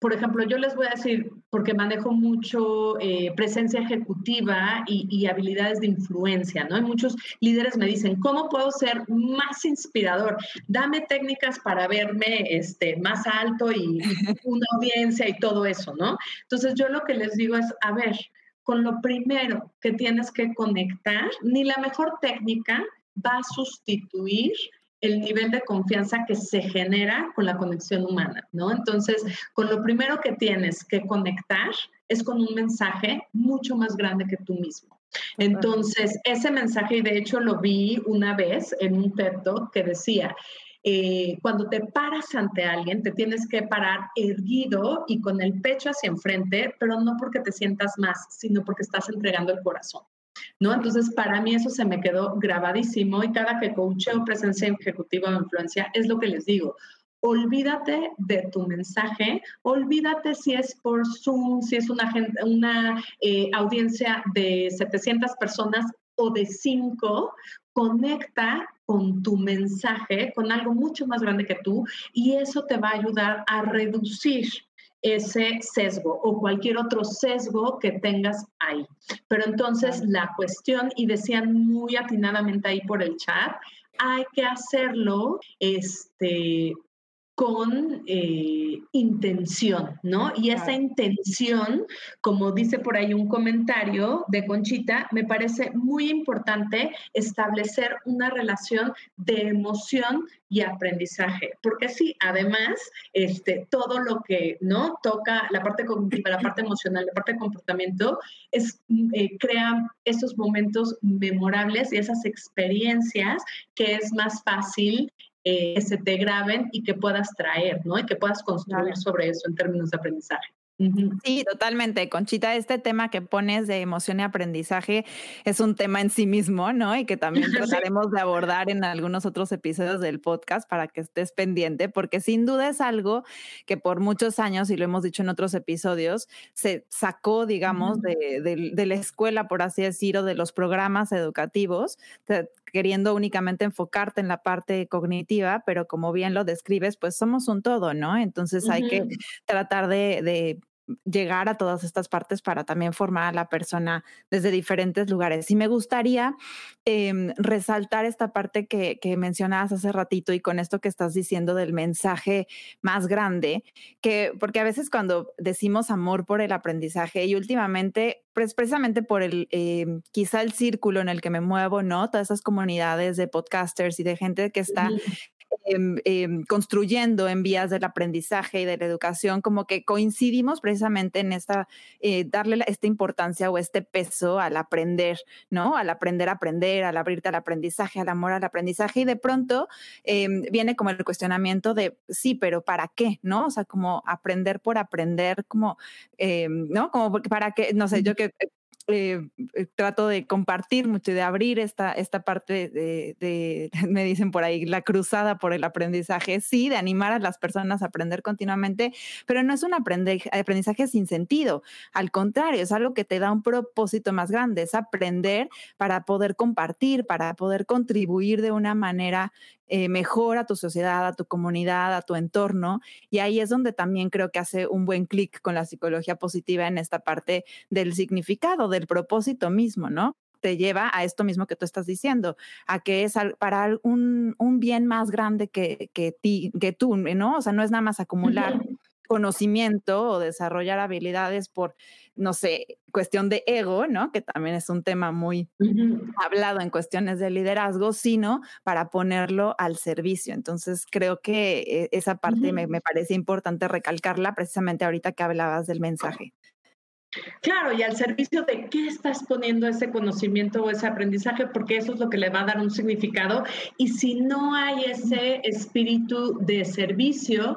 por ejemplo, yo les voy a decir, porque manejo mucho eh, presencia ejecutiva y, habilidades de influencia, ¿no? Y muchos líderes me dicen, ¿cómo puedo ser más inspirador? Dame técnicas para verme este, más alto y, [LAUGHS] una audiencia y todo eso, ¿no? Entonces yo lo que les digo es, a ver, con lo primero que tienes que conectar, ni la mejor técnica va a sustituir el nivel de confianza que se genera con la conexión humana, ¿no? Entonces, con lo primero que tienes que conectar es con un mensaje mucho más grande que tú mismo. Entonces, ese mensaje, y de hecho lo vi una vez en un texto que decía, eh, cuando te paras ante alguien, te tienes que parar erguido y con el pecho hacia enfrente, pero no porque te sientas más, sino porque estás entregando el corazón. ¿No? Entonces, para mí eso se me quedó grabadísimo y cada que coacheo presencia ejecutiva o influencia es lo que les digo. Olvídate de tu mensaje, olvídate si es por Zoom, si es una, una eh, audiencia de 700 personas o de 5, conecta con tu mensaje, con algo mucho más grande que tú, y eso te va a ayudar a reducir ese sesgo o cualquier otro sesgo que tengas ahí. Pero entonces la cuestión, y decían muy atinadamente ahí por el chat, hay que hacerlo este, con eh, intención, ¿no? Y esa intención, como dice por ahí un comentario de Conchita, me parece muy importante establecer una relación de emoción y aprendizaje, porque sí, además, este, todo lo que, ¿no? Toca la parte cognitiva, la parte emocional, la parte de comportamiento, es, eh, crea esos momentos memorables y esas experiencias que es más fácil eh, que se te graben y que puedas traer, ¿no? Y que puedas construir sobre eso en términos de aprendizaje. Sí, totalmente. Conchita, este tema que pones de emoción y aprendizaje es un tema en sí mismo, ¿no? Y que también [LAUGHS] trataremos de abordar en algunos otros episodios del podcast para que estés pendiente, porque sin duda es algo que por muchos años, y lo hemos dicho en otros episodios, se sacó, digamos, de, de, la escuela, por así decirlo, de los programas educativos, queriendo únicamente enfocarte en la parte cognitiva, pero como bien lo describes, pues somos un todo, ¿no? Entonces hay que tratar de, de llegar a todas estas partes para también formar a la persona desde diferentes lugares. Y me gustaría em, resaltar esta parte que, que, mencionabas hace ratito y con esto que estás diciendo del mensaje más grande, que porque a veces cuando decimos amor por el aprendizaje y últimamente, pues precisamente por el, em, quizá el círculo en el que me muevo, ¿no? Todas esas comunidades de podcasters y de gente que está Em, em, construyendo en vías del aprendizaje y de la educación, como que coincidimos precisamente en esta, eh, darle esta importancia o este peso al aprender, ¿no? Al aprender a aprender, al abrirte al aprendizaje, al amor al aprendizaje y de pronto em, viene como el cuestionamiento de, sí, pero ¿para qué? ¿No? O sea, como aprender por aprender, como, ¿no? Como para qué, no sé, yo que eh, eh, trato de compartir mucho, de abrir esta, esta parte de, [LAUGHS] me dicen por ahí, la cruzada por el aprendizaje, sí, de animar a las personas a aprender continuamente, pero no es un aprendizaje sin sentido, al contrario, es algo que te da un propósito más grande, es aprender para poder compartir, para poder contribuir de una manera eh, mejor a tu sociedad, a tu comunidad, a tu entorno. Y ahí es donde también creo que hace un buen clic con la psicología positiva en esta parte del significado, del propósito mismo, ¿no? te lleva a esto mismo que tú estás diciendo, a que es para un, un bien más grande que, que, ti, que tú, ¿no? O sea, no es nada más acumular conocimiento o desarrollar habilidades por, no sé, cuestión de ego, ¿no? Que también es un tema muy hablado en cuestiones de liderazgo, sino para ponerlo al servicio. Entonces, creo que eh, esa parte me, me parece importante recalcarla precisamente ahorita que hablabas del mensaje. Claro, y al servicio de qué estás poniendo ese conocimiento o ese aprendizaje, porque eso es lo que le va a dar un significado. Y si no hay ese espíritu de servicio,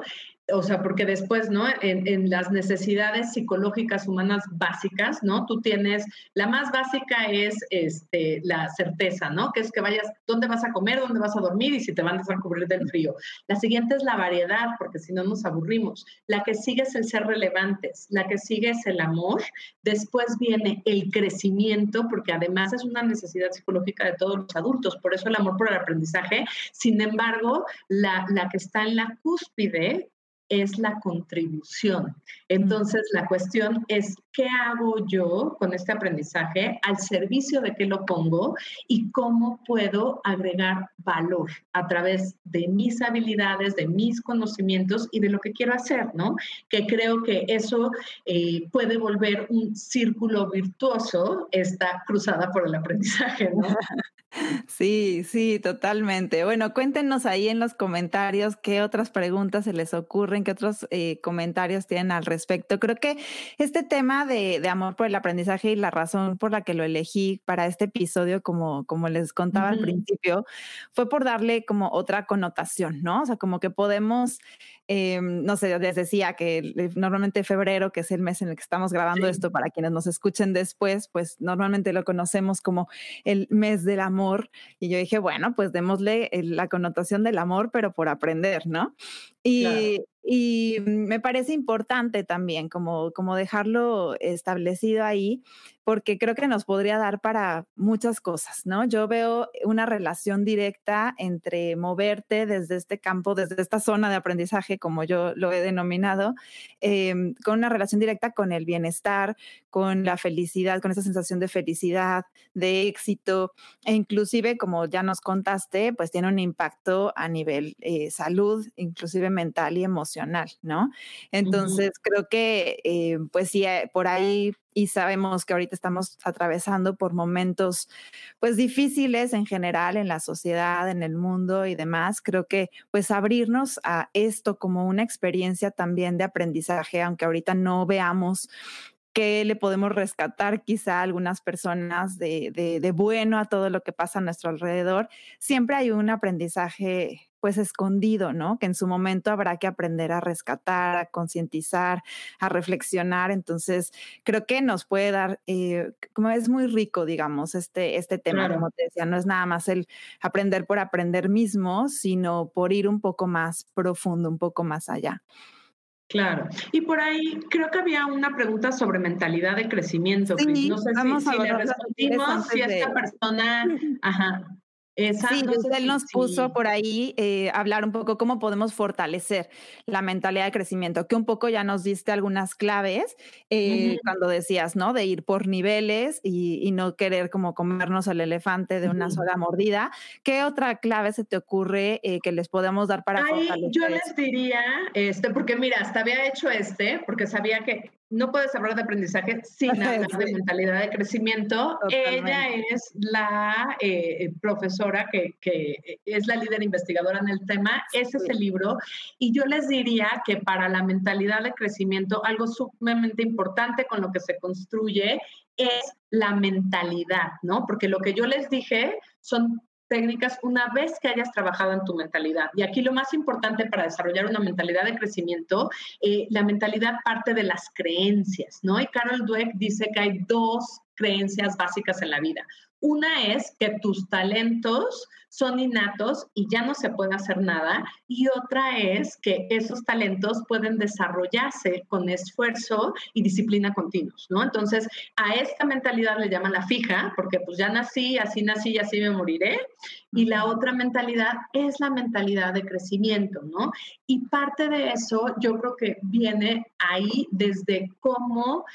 o sea, porque después, ¿no? En, las necesidades psicológicas humanas básicas, ¿no? Tú tienes, la más básica es este, la certeza, ¿no? Que es que vayas, dónde vas a comer, dónde vas a dormir y si te van a cubrir del frío. La siguiente es la variedad, porque si no nos aburrimos. La que sigue es el ser relevantes, la que sigue es el amor. Después viene el crecimiento, porque además es una necesidad psicológica de todos los adultos, por eso el amor por el aprendizaje. Sin embargo, la, la que está en la cúspide es la contribución. Entonces, la cuestión es, ¿qué hago yo con este aprendizaje? ¿Al servicio de qué lo pongo? ¿Y cómo puedo agregar valor a través de mis habilidades, de mis conocimientos y de lo que quiero hacer, ¿no? Que creo que eso eh, puede volver un círculo virtuoso, esta cruzada por el aprendizaje, ¿no? [LAUGHS] Sí, sí, totalmente. Bueno, cuéntenos ahí en los comentarios qué otras preguntas se les ocurren, qué otros eh, comentarios tienen al respecto. Creo que este tema de, amor por el aprendizaje y la razón por la que lo elegí para este episodio, como, como les contaba al principio, fue por darle como otra connotación, ¿no? O sea, como que podemos, em, no sé, les decía que normalmente febrero, que es el mes en el que estamos grabando esto, para quienes nos escuchen después, pues normalmente lo conocemos como el mes del amor y yo dije, bueno, pues démosle la connotación del amor, pero por aprender, ¿no? Y, y me parece importante también como, como dejarlo establecido ahí, porque creo que nos podría dar para muchas cosas, ¿no? Yo veo una relación directa entre moverte desde este campo, desde esta zona de aprendizaje, como yo lo he denominado, em, con una relación directa con el bienestar, con la felicidad, con esa sensación de felicidad, de éxito, e inclusive, como ya nos contaste, pues tiene un impacto a nivel eh, salud, inclusive mental y emocional ¿no? Entonces, creo que, eh, pues sí, eh, por ahí y sabemos que ahorita estamos atravesando por momentos pues difíciles en general en la sociedad, en el mundo y demás. Creo que pues abrirnos a esto como una experiencia también de aprendizaje, aunque ahorita no veamos qué le podemos rescatar quizá a algunas personas de, de, de bueno a todo lo que pasa a nuestro alrededor, siempre hay un aprendizaje pues escondido, ¿no? Que en su momento habrá que aprender a rescatar, a concientizar, a reflexionar. Entonces, creo que nos puede dar, eh, como es muy rico, digamos, este, este tema, como te decía, no es nada más el aprender por aprender mismo, sino por ir un poco más profundo, un poco más allá. Claro. Y por ahí creo que había una pregunta sobre mentalidad de crecimiento. Sí, no sé si, si le respondimos, si esta persona, [LAUGHS] ajá, sí, él nos puso por ahí eh, hablar un poco cómo podemos fortalecer la mentalidad de crecimiento, que un poco ya nos diste algunas claves eh, cuando decías, ¿no? De ir por niveles y, no querer como comernos al elefante de una sola mordida. ¿Qué otra clave se te ocurre eh, que les podemos dar para fortalecer? Yo les diría, este, porque mira, hasta había hecho este, porque sabía que no puedes hablar de aprendizaje sin hablar de mentalidad de crecimiento. Ella es la eh, profesora que, es la líder investigadora en el tema. Ese es el libro. Y yo les diría que para la mentalidad de crecimiento, algo sumamente importante con lo que se construye es la mentalidad, ¿no? Porque lo que yo les dije son técnicas una vez que hayas trabajado en tu mentalidad. Y aquí lo más importante para desarrollar una mentalidad de crecimiento, eh, la mentalidad parte de las creencias, ¿no? Y Carol Dweck dice que hay dos creencias básicas en la vida. Una es que tus talentos son innatos y ya no se puede hacer nada. Y otra es que esos talentos pueden desarrollarse con esfuerzo y disciplina continuos, ¿no? Entonces, a esta mentalidad le llaman la fija, porque pues ya nací, así nací y así me moriré. Y la otra mentalidad es la mentalidad de crecimiento, ¿no? Y parte de eso yo creo que viene ahí desde cómo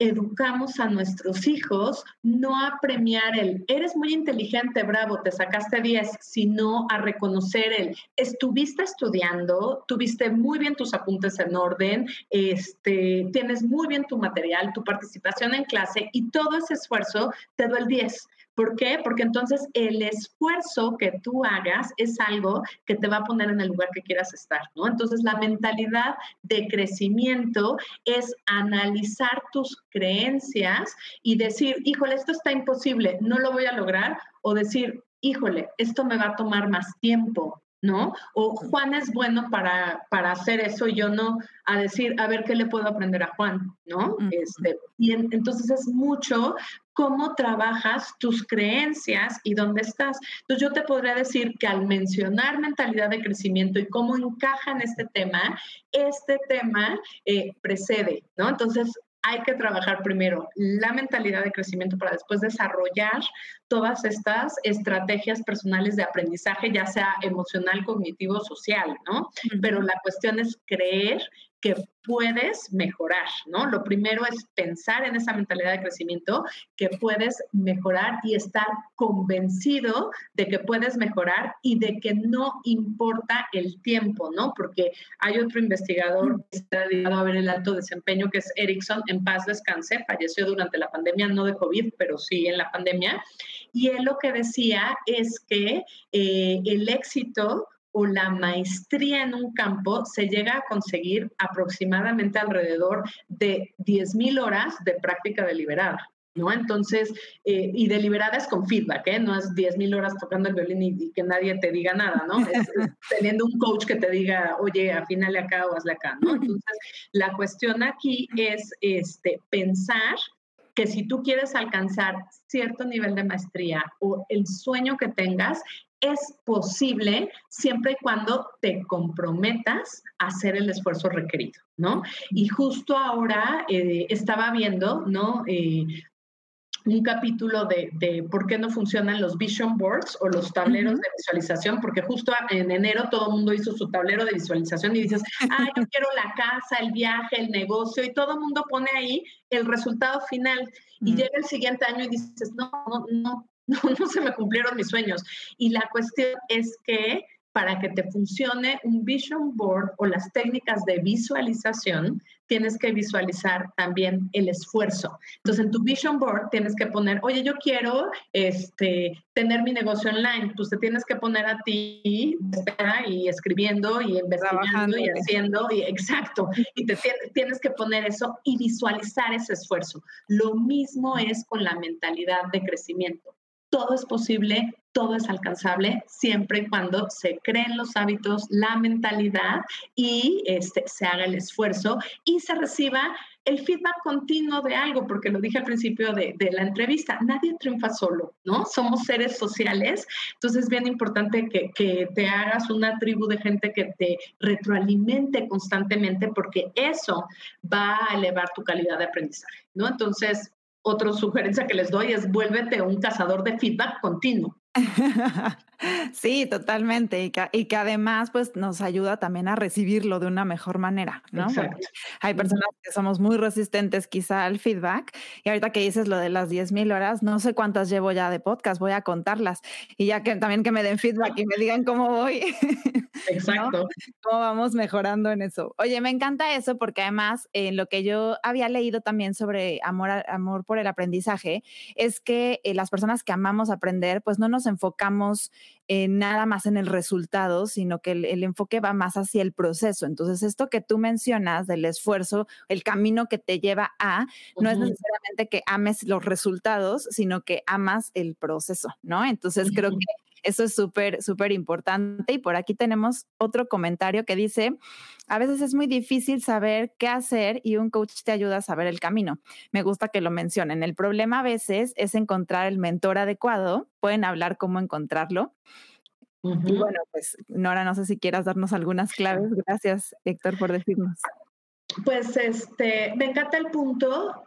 educamos a nuestros hijos no a premiar el, eres muy inteligente, bravo, te sacaste 10, sino a reconocer el, estuviste estudiando, tuviste muy bien tus apuntes en orden, este, tienes muy bien tu material, tu participación en clase y todo ese esfuerzo te da el 10. ¿Por qué? Porque entonces el esfuerzo que tú hagas es algo que te va a poner en el lugar que quieras estar, ¿no? Entonces la mentalidad de crecimiento es analizar tus creencias y decir, híjole, esto está imposible, no lo voy a lograr, o decir, híjole, esto me va a tomar más tiempo, ¿no? O Juan es bueno para, para hacer eso y yo no, a decir, a ver qué le puedo aprender a Juan, ¿no? este, y entonces es mucho cómo trabajas tus creencias y dónde estás. Entonces yo te podría decir que al mencionar mentalidad de crecimiento y cómo encaja en este tema, este tema eh, precede, ¿no? Entonces hay que trabajar primero la mentalidad de crecimiento para después desarrollar todas estas estrategias personales de aprendizaje, ya sea emocional, cognitivo, social, ¿no? Pero la cuestión es creer que puedes mejorar, ¿no? Lo primero es pensar en esa mentalidad de crecimiento, que puedes mejorar y estar convencido de que puedes mejorar y de que no importa el tiempo, ¿no? Porque hay otro investigador que está dedicado a ver el alto desempeño, que es Erickson, en paz descanse, falleció durante la pandemia, no de COVID, pero sí en la pandemia, y él lo que decía es que eh, el éxito o la maestría en un campo se llega a conseguir aproximadamente alrededor de 10.000 horas de práctica deliberada. ¿No? Entonces, eh, y deliberada es con feedback, ¿eh? No es 10.000 horas tocando el violín y, que nadie te diga nada, ¿no? Es, [LAUGHS] teniendo un coach que te diga, oye, afínale acá o hazle acá, ¿no? Entonces, la cuestión aquí es este, pensar que si tú quieres alcanzar cierto nivel de maestría o el sueño que tengas, es posible siempre y cuando te comprometas a hacer el esfuerzo requerido, ¿no? Y justo ahora eh, estaba viendo, ¿no? Eh, un capítulo de, de, por qué no funcionan los vision boards o los tableros de visualización, porque justo en enero todo el mundo hizo su tablero de visualización y dices, ah, yo quiero la casa, el viaje, el negocio, y todo el mundo pone ahí el resultado final. Y llega el siguiente año y dices, no, no, no, [LAUGHS] no, se me cumplieron mis sueños. Y la cuestión es que para que te funcione un vision board o las técnicas de visualización, tienes que visualizar también el esfuerzo. Entonces, en tu vision board tienes que poner, oye, yo quiero este, tener mi negocio online. Pues te tienes que poner a ti y escribiendo y investigando y haciendo, y exacto. Y te tienes que poner eso y visualizar ese esfuerzo. Lo mismo es con la mentalidad de crecimiento todo es posible, todo es alcanzable, siempre y cuando se creen los hábitos, la mentalidad y este, se haga el esfuerzo y se reciba el feedback continuo de algo, porque lo dije al principio de, la entrevista, nadie triunfa solo, ¿no? Somos seres sociales, entonces es bien importante que, que te hagas una tribu de gente que te retroalimente constantemente, porque eso va a elevar tu calidad de aprendizaje, ¿no? Entonces, otra sugerencia que les doy es vuélvete un cazador de feedback continuo. [LAUGHS] Sí, totalmente. Y que, además, pues nos ayuda también a recibirlo de una mejor manera, ¿no? Hay personas que somos muy resistentes quizá al feedback. Y ahorita que dices lo de las 10 mil horas, no sé cuántas llevo ya de podcast, voy a contarlas. Y ya que también que me den feedback y me digan cómo voy. [LAUGHS] Exacto. ¿Cómo vamos mejorando en eso? Oye, me encanta eso porque además en lo que yo había leído también sobre amor, amor por el aprendizaje es que eh, las personas que amamos aprender, pues no nos enfocamos nada más en el resultado, sino que el, enfoque va más hacia el proceso. Entonces, esto que tú mencionas del esfuerzo, el camino que te lleva a, no es necesariamente que ames los resultados, sino que amas el proceso, ¿no? Entonces, creo que eso es súper, súper importante. Y por aquí tenemos otro comentario que dice, a veces es muy difícil saber qué hacer y un coach te ayuda a saber el camino. Me gusta que lo mencionen. El problema a veces es encontrar el mentor adecuado. Pueden hablar cómo encontrarlo. Y bueno, pues Nora, no sé si quieras darnos algunas claves. Gracias, Héctor, por decirnos. Pues este, me encanta el punto.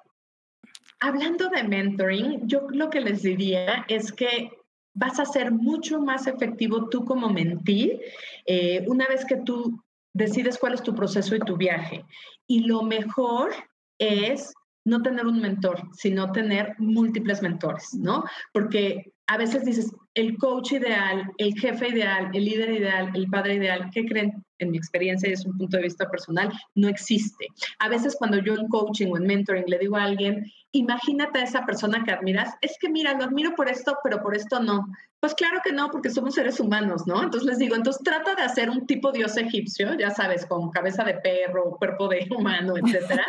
Hablando de mentoring, yo lo que les diría es que vas a ser mucho más efectivo tú como mentí eh, una vez que tú decides cuál es tu proceso y tu viaje. Y lo mejor es no tener un mentor, sino tener múltiples mentores, ¿no? Porque a veces dices, el coach ideal, el jefe ideal, el líder ideal, el padre ideal, ¿qué creen? En mi experiencia y es un punto de vista personal, no existe. A veces cuando yo en coaching o en mentoring le digo a alguien, imagínate a esa persona que admiras, es que mira, lo admiro por esto, pero por esto no. Pues claro que no, porque somos seres humanos, ¿no? Entonces les digo, entonces trata de hacer un tipo dios egipcio, ya sabes, con cabeza de perro, cuerpo de humano, etcétera.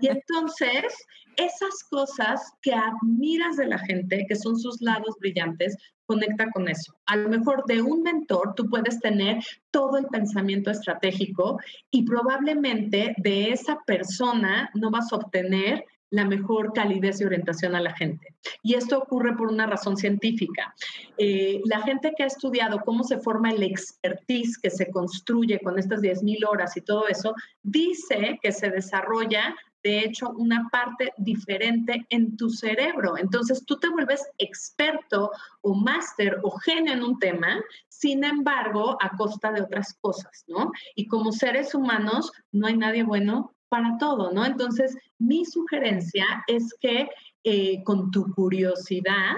y entonces esas cosas que admiras de la gente, que son sus lados brillantes, conecta con eso. A lo mejor de un mentor tú puedes tener todo el pensamiento estratégico y probablemente de esa persona no vas a obtener la mejor calidez y orientación a la gente. Y esto ocurre por una razón científica. Eh, la gente que ha estudiado cómo se forma el expertise que se construye con estas 10.000 horas y todo eso, dice que se desarrolla de hecho una parte diferente en tu cerebro. Entonces tú te vuelves experto o máster o genio en un tema, sin embargo, a costa de otras cosas, ¿no? Y como seres humanos, no hay nadie bueno para todo, ¿no? Entonces, mi sugerencia es que eh, con tu curiosidad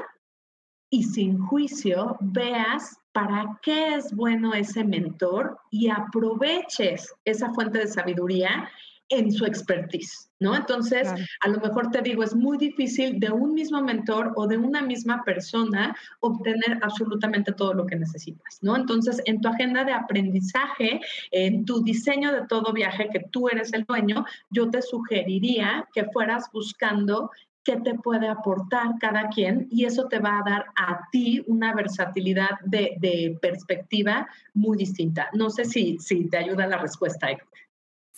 y sin juicio veas para qué es bueno ese mentor y aproveches esa fuente de sabiduría en su expertise, ¿no? Entonces, a lo mejor te digo, es muy difícil de un mismo mentor o de una misma persona obtener absolutamente todo lo que necesitas, ¿no? Entonces, en tu agenda de aprendizaje, en tu diseño de todo viaje que tú eres el dueño, yo te sugeriría que fueras buscando qué te puede aportar cada quien y eso te va a dar a ti una versatilidad de, de perspectiva muy distinta. No sé si, si te ayuda la respuesta, Héctor.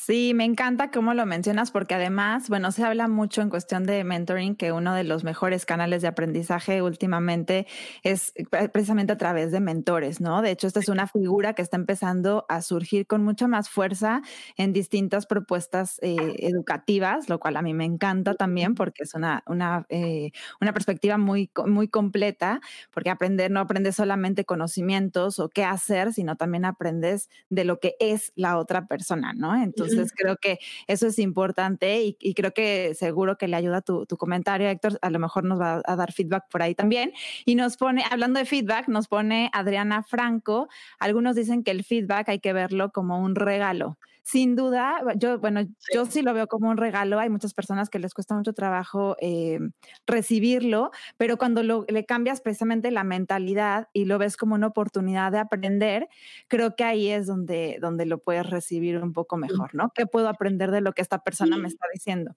Sí, me encanta cómo lo mencionas porque además, bueno, se habla mucho en cuestión de mentoring que uno de los mejores canales de aprendizaje últimamente es precisamente a través de mentores, ¿no? De hecho, esta es una figura que está empezando a surgir con mucha más fuerza en distintas propuestas eh, educativas, lo cual a mí me encanta también porque es una, una, eh, una perspectiva muy, muy completa, porque aprender no aprendes solamente conocimientos o qué hacer, sino también aprendes de lo que es la otra persona, ¿no? Entonces, entonces creo que eso es importante y, creo que seguro que le ayuda tu, tu, comentario, Héctor. A lo mejor nos va a dar feedback por ahí también. Y nos pone, hablando de feedback, nos pone Adriana Franco. Algunos dicen que el feedback hay que verlo como un regalo. Sin duda, yo, bueno, yo sí lo veo como un regalo. Hay muchas personas que les cuesta mucho trabajo eh, recibirlo, pero cuando lo, le cambias precisamente la mentalidad y lo ves como una oportunidad de aprender, creo que ahí es donde, donde lo puedes recibir un poco mejor, ¿no? ¿Qué puedo aprender de lo que esta persona me está diciendo?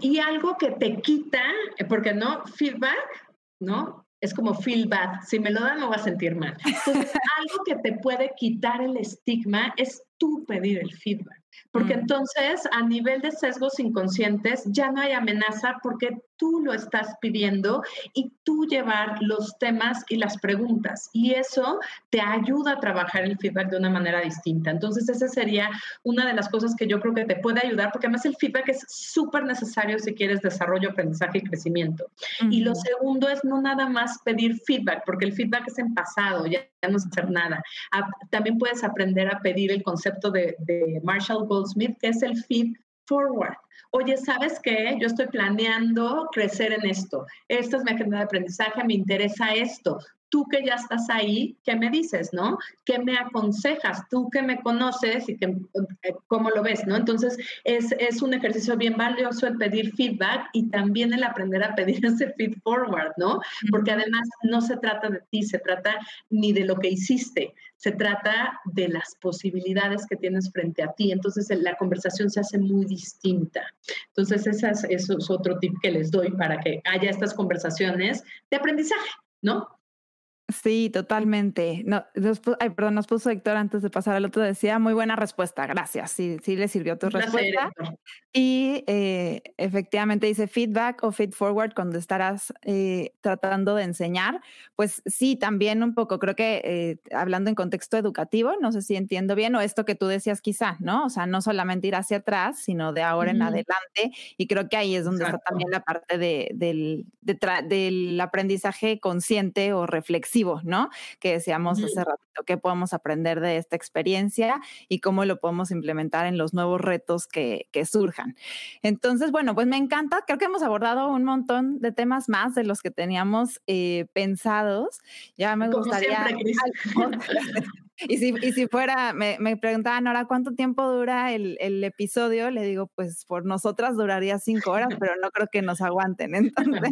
Y algo que te quita, eh, porque no, feedback, ¿no? Es como feel bad. Si me lo dan, me voy a sentir mal. Entonces, [LAUGHS] algo que te puede quitar el estigma es tú pedir el feedback. Porque mm. entonces, a nivel de sesgos inconscientes, ya no hay amenaza porque tú lo estás pidiendo y tú llevar los temas y las preguntas. Y eso te ayuda a trabajar el feedback de una manera distinta. Entonces, esa sería una de las cosas que yo creo que te puede ayudar, porque además el feedback es súper necesario si quieres desarrollo, aprendizaje y crecimiento. Y lo segundo es no nada más pedir feedback, porque el feedback es en pasado, ya, no es hacer nada. también puedes aprender a pedir el concepto de, de Marshall Goldsmith, que es el feed forward. Oye, ¿sabes qué? Yo estoy planeando crecer en esto. Esta es mi agenda de aprendizaje, me interesa esto tú que ya estás ahí, ¿qué me dices, no? ¿Qué me aconsejas? Tú que me conoces y que, eh, cómo lo ves, ¿no? Entonces, es, es, un ejercicio bien valioso el pedir feedback y también el aprender a pedir [LAUGHS] ese feed forward, ¿no? Porque además no se trata de ti, se trata ni de lo que hiciste, se trata de las posibilidades que tienes frente a ti. Entonces, la conversación se hace muy distinta. Entonces, ese es, eso es otro tip que les doy para que haya estas conversaciones de aprendizaje, ¿no? Sí, totalmente. No, nos, ay, perdón, nos puso Héctor antes de pasar al otro, decía, muy buena respuesta, gracias. Sí, sí le sirvió tu respuesta. Y eh, efectivamente dice feedback o feed forward cuando estarás eh, tratando de enseñar. Pues sí, también un poco, creo que eh, hablando en contexto educativo, no sé si entiendo bien, o esto que tú decías quizá, ¿no? O sea, no solamente ir hacia atrás, sino de ahora en adelante. Y creo que ahí es donde está también la parte de, del, del aprendizaje consciente o reflexivo reflexivo, ¿no? Que decíamos hace ratito, qué podemos aprender de esta experiencia y cómo lo podemos implementar en los nuevos retos que, que surjan. Entonces, bueno, pues me encanta, creo que hemos abordado un montón de temas más de los que teníamos eh, pensados. Ya me gustaría... [LAUGHS] Y si, y si fuera, me, me preguntaban ahora cuánto tiempo dura el, el, episodio, le digo, pues por nosotras duraría cinco horas, pero no creo que nos aguanten. [LAUGHS] Entonces,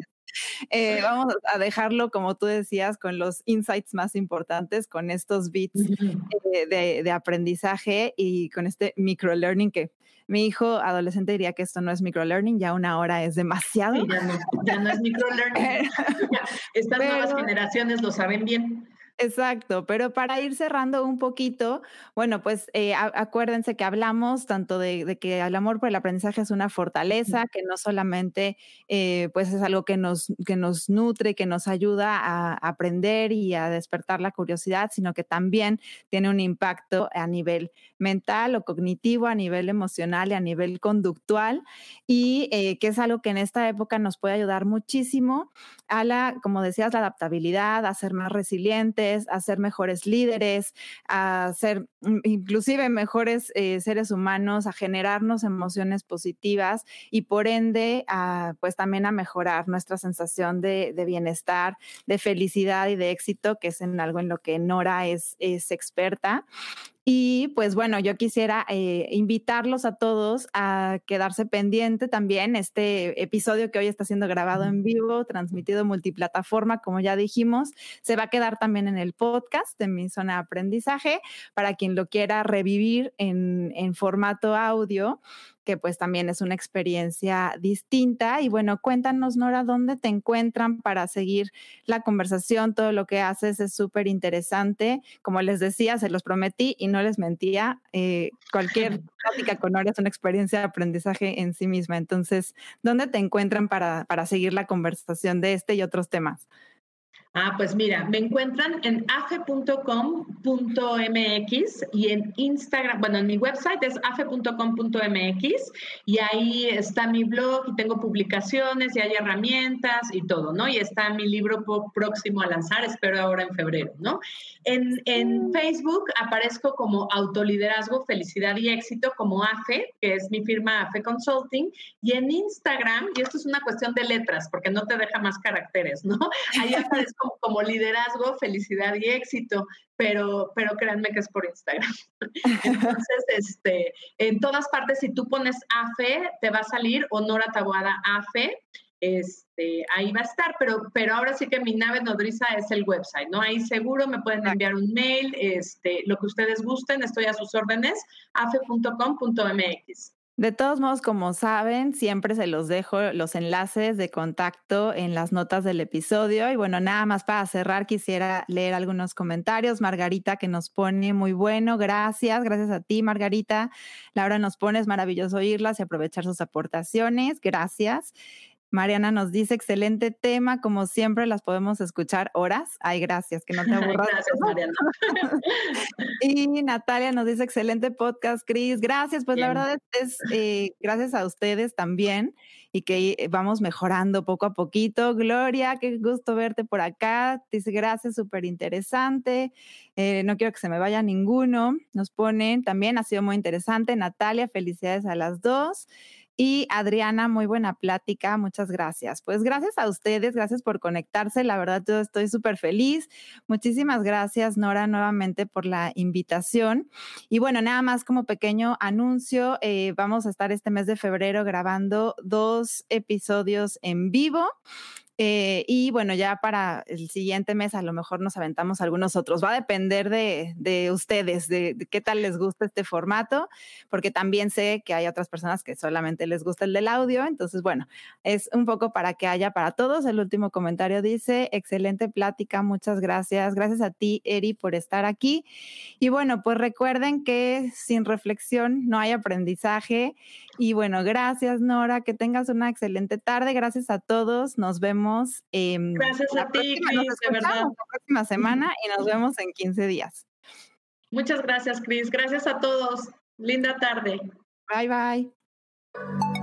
eh, vamos a dejarlo, como tú decías, con los insights más importantes, con estos bits eh, de, de, aprendizaje y con este microlearning que mi hijo adolescente diría que esto no es microlearning, ya una hora es demasiado. Sí, ya, no, ya no es microlearning. [LAUGHS] [LAUGHS] Estas pero, nuevas generaciones lo saben bien. Exacto, pero para ir cerrando un poquito, bueno, pues eh, acuérdense que hablamos tanto de, de, que el amor por el aprendizaje es una fortaleza, que no solamente eh, pues es algo que nos, que nos nutre, que nos ayuda a aprender y a despertar la curiosidad, sino que también tiene un impacto a nivel mental o cognitivo, a nivel emocional y a nivel conductual, y eh, que es algo que en esta época nos puede ayudar muchísimo a la, como decías, la adaptabilidad, a ser más resiliente a ser mejores líderes, a ser inclusive mejores eh, seres humanos, a generarnos emociones positivas y por ende, a, pues también a mejorar nuestra sensación de, bienestar, de felicidad y de éxito, que es en algo en lo que Nora es experta. Y pues bueno, yo quisiera eh, invitarlos a todos a quedarse pendiente también este episodio que hoy está siendo grabado en vivo, transmitido multiplataforma, como ya dijimos, se va a quedar también en el podcast de mi zona de aprendizaje para quien lo quiera revivir en, en formato audio que pues también es una experiencia distinta. Y bueno, cuéntanos, Nora, dónde te encuentran para seguir la conversación. Todo lo que haces es súper interesante. Como les decía, se los prometí y no les mentía. Eh, cualquier [LAUGHS] plática con Nora es una experiencia de aprendizaje en sí misma. Entonces, ¿dónde te encuentran para, para seguir la conversación de este y otros temas? Ah, pues mira, me encuentran en afe.com.mx y en Instagram, bueno, en mi website es afe.com.mx y ahí está mi blog y tengo publicaciones y hay herramientas y todo, ¿no? Y está mi libro próximo a lanzar, espero ahora en febrero, ¿no? En, en Facebook aparezco como Autoliderazgo, Felicidad y Éxito, como AFE, que es mi firma AFE Consulting, y en Instagram, y esto es una cuestión de letras, porque no te deja más caracteres, ¿no? Ahí [LAUGHS] aparezco como, liderazgo, felicidad y éxito, pero, pero créanme que es por Instagram. [LAUGHS] Entonces, este, en todas partes, si tú pones AFE, te va a salir Honora Tabuada AFE, este, ahí va a estar, pero, pero ahora sí que mi nave nodriza es el website, ¿no? Ahí seguro me pueden enviar un mail, este, lo que ustedes gusten, estoy a sus órdenes, afe.com.mx. De todos modos, como saben, siempre se los dejo los enlaces de contacto en las notas del episodio. Y bueno, nada más para cerrar, quisiera leer algunos comentarios. Margarita que nos pone muy bueno, gracias, gracias a ti, Margarita. Laura nos pone, es maravilloso oírlas y aprovechar sus aportaciones, gracias. Mariana nos dice, excelente tema, como siempre las podemos escuchar horas. Ay, gracias, que no te [LAUGHS] aburras. gracias, Mariana. [LAUGHS] y Natalia nos dice, excelente podcast, Cris. Gracias, pues Bien. la verdad es, eh, gracias a ustedes también y que vamos mejorando poco a poquito. Gloria, qué gusto verte por acá. Dice, gracias, súper interesante. Eh, no quiero que se me vaya ninguno. Nos ponen también, ha sido muy interesante. Natalia, felicidades a las dos. Y Adriana, muy buena plática, muchas gracias. Pues gracias a ustedes, gracias por conectarse, la verdad yo estoy súper feliz. Muchísimas gracias, Nora, nuevamente por la invitación. Y bueno, nada más como pequeño anuncio, eh, vamos a estar este mes de febrero grabando dos episodios en vivo. Eh, y bueno, ya para el siguiente mes a lo mejor nos aventamos algunos otros. Va a depender de, de ustedes, de, de, qué tal les gusta este formato, porque también sé que hay otras personas que solamente les gusta el del audio. Entonces, bueno, es un poco para que haya para todos. El último comentario dice, excelente plática, muchas gracias. Gracias a ti, Eri, por estar aquí. Y bueno, pues recuerden que sin reflexión no hay aprendizaje. Y bueno, gracias, Nora, que tengas una excelente tarde. Gracias a todos. Nos vemos eh, Gracias a ti, Cris, de verdad. La próxima semana y nos vemos en 15 días. Muchas gracias, Cris. Gracias a todos. Linda tarde. Bye, bye.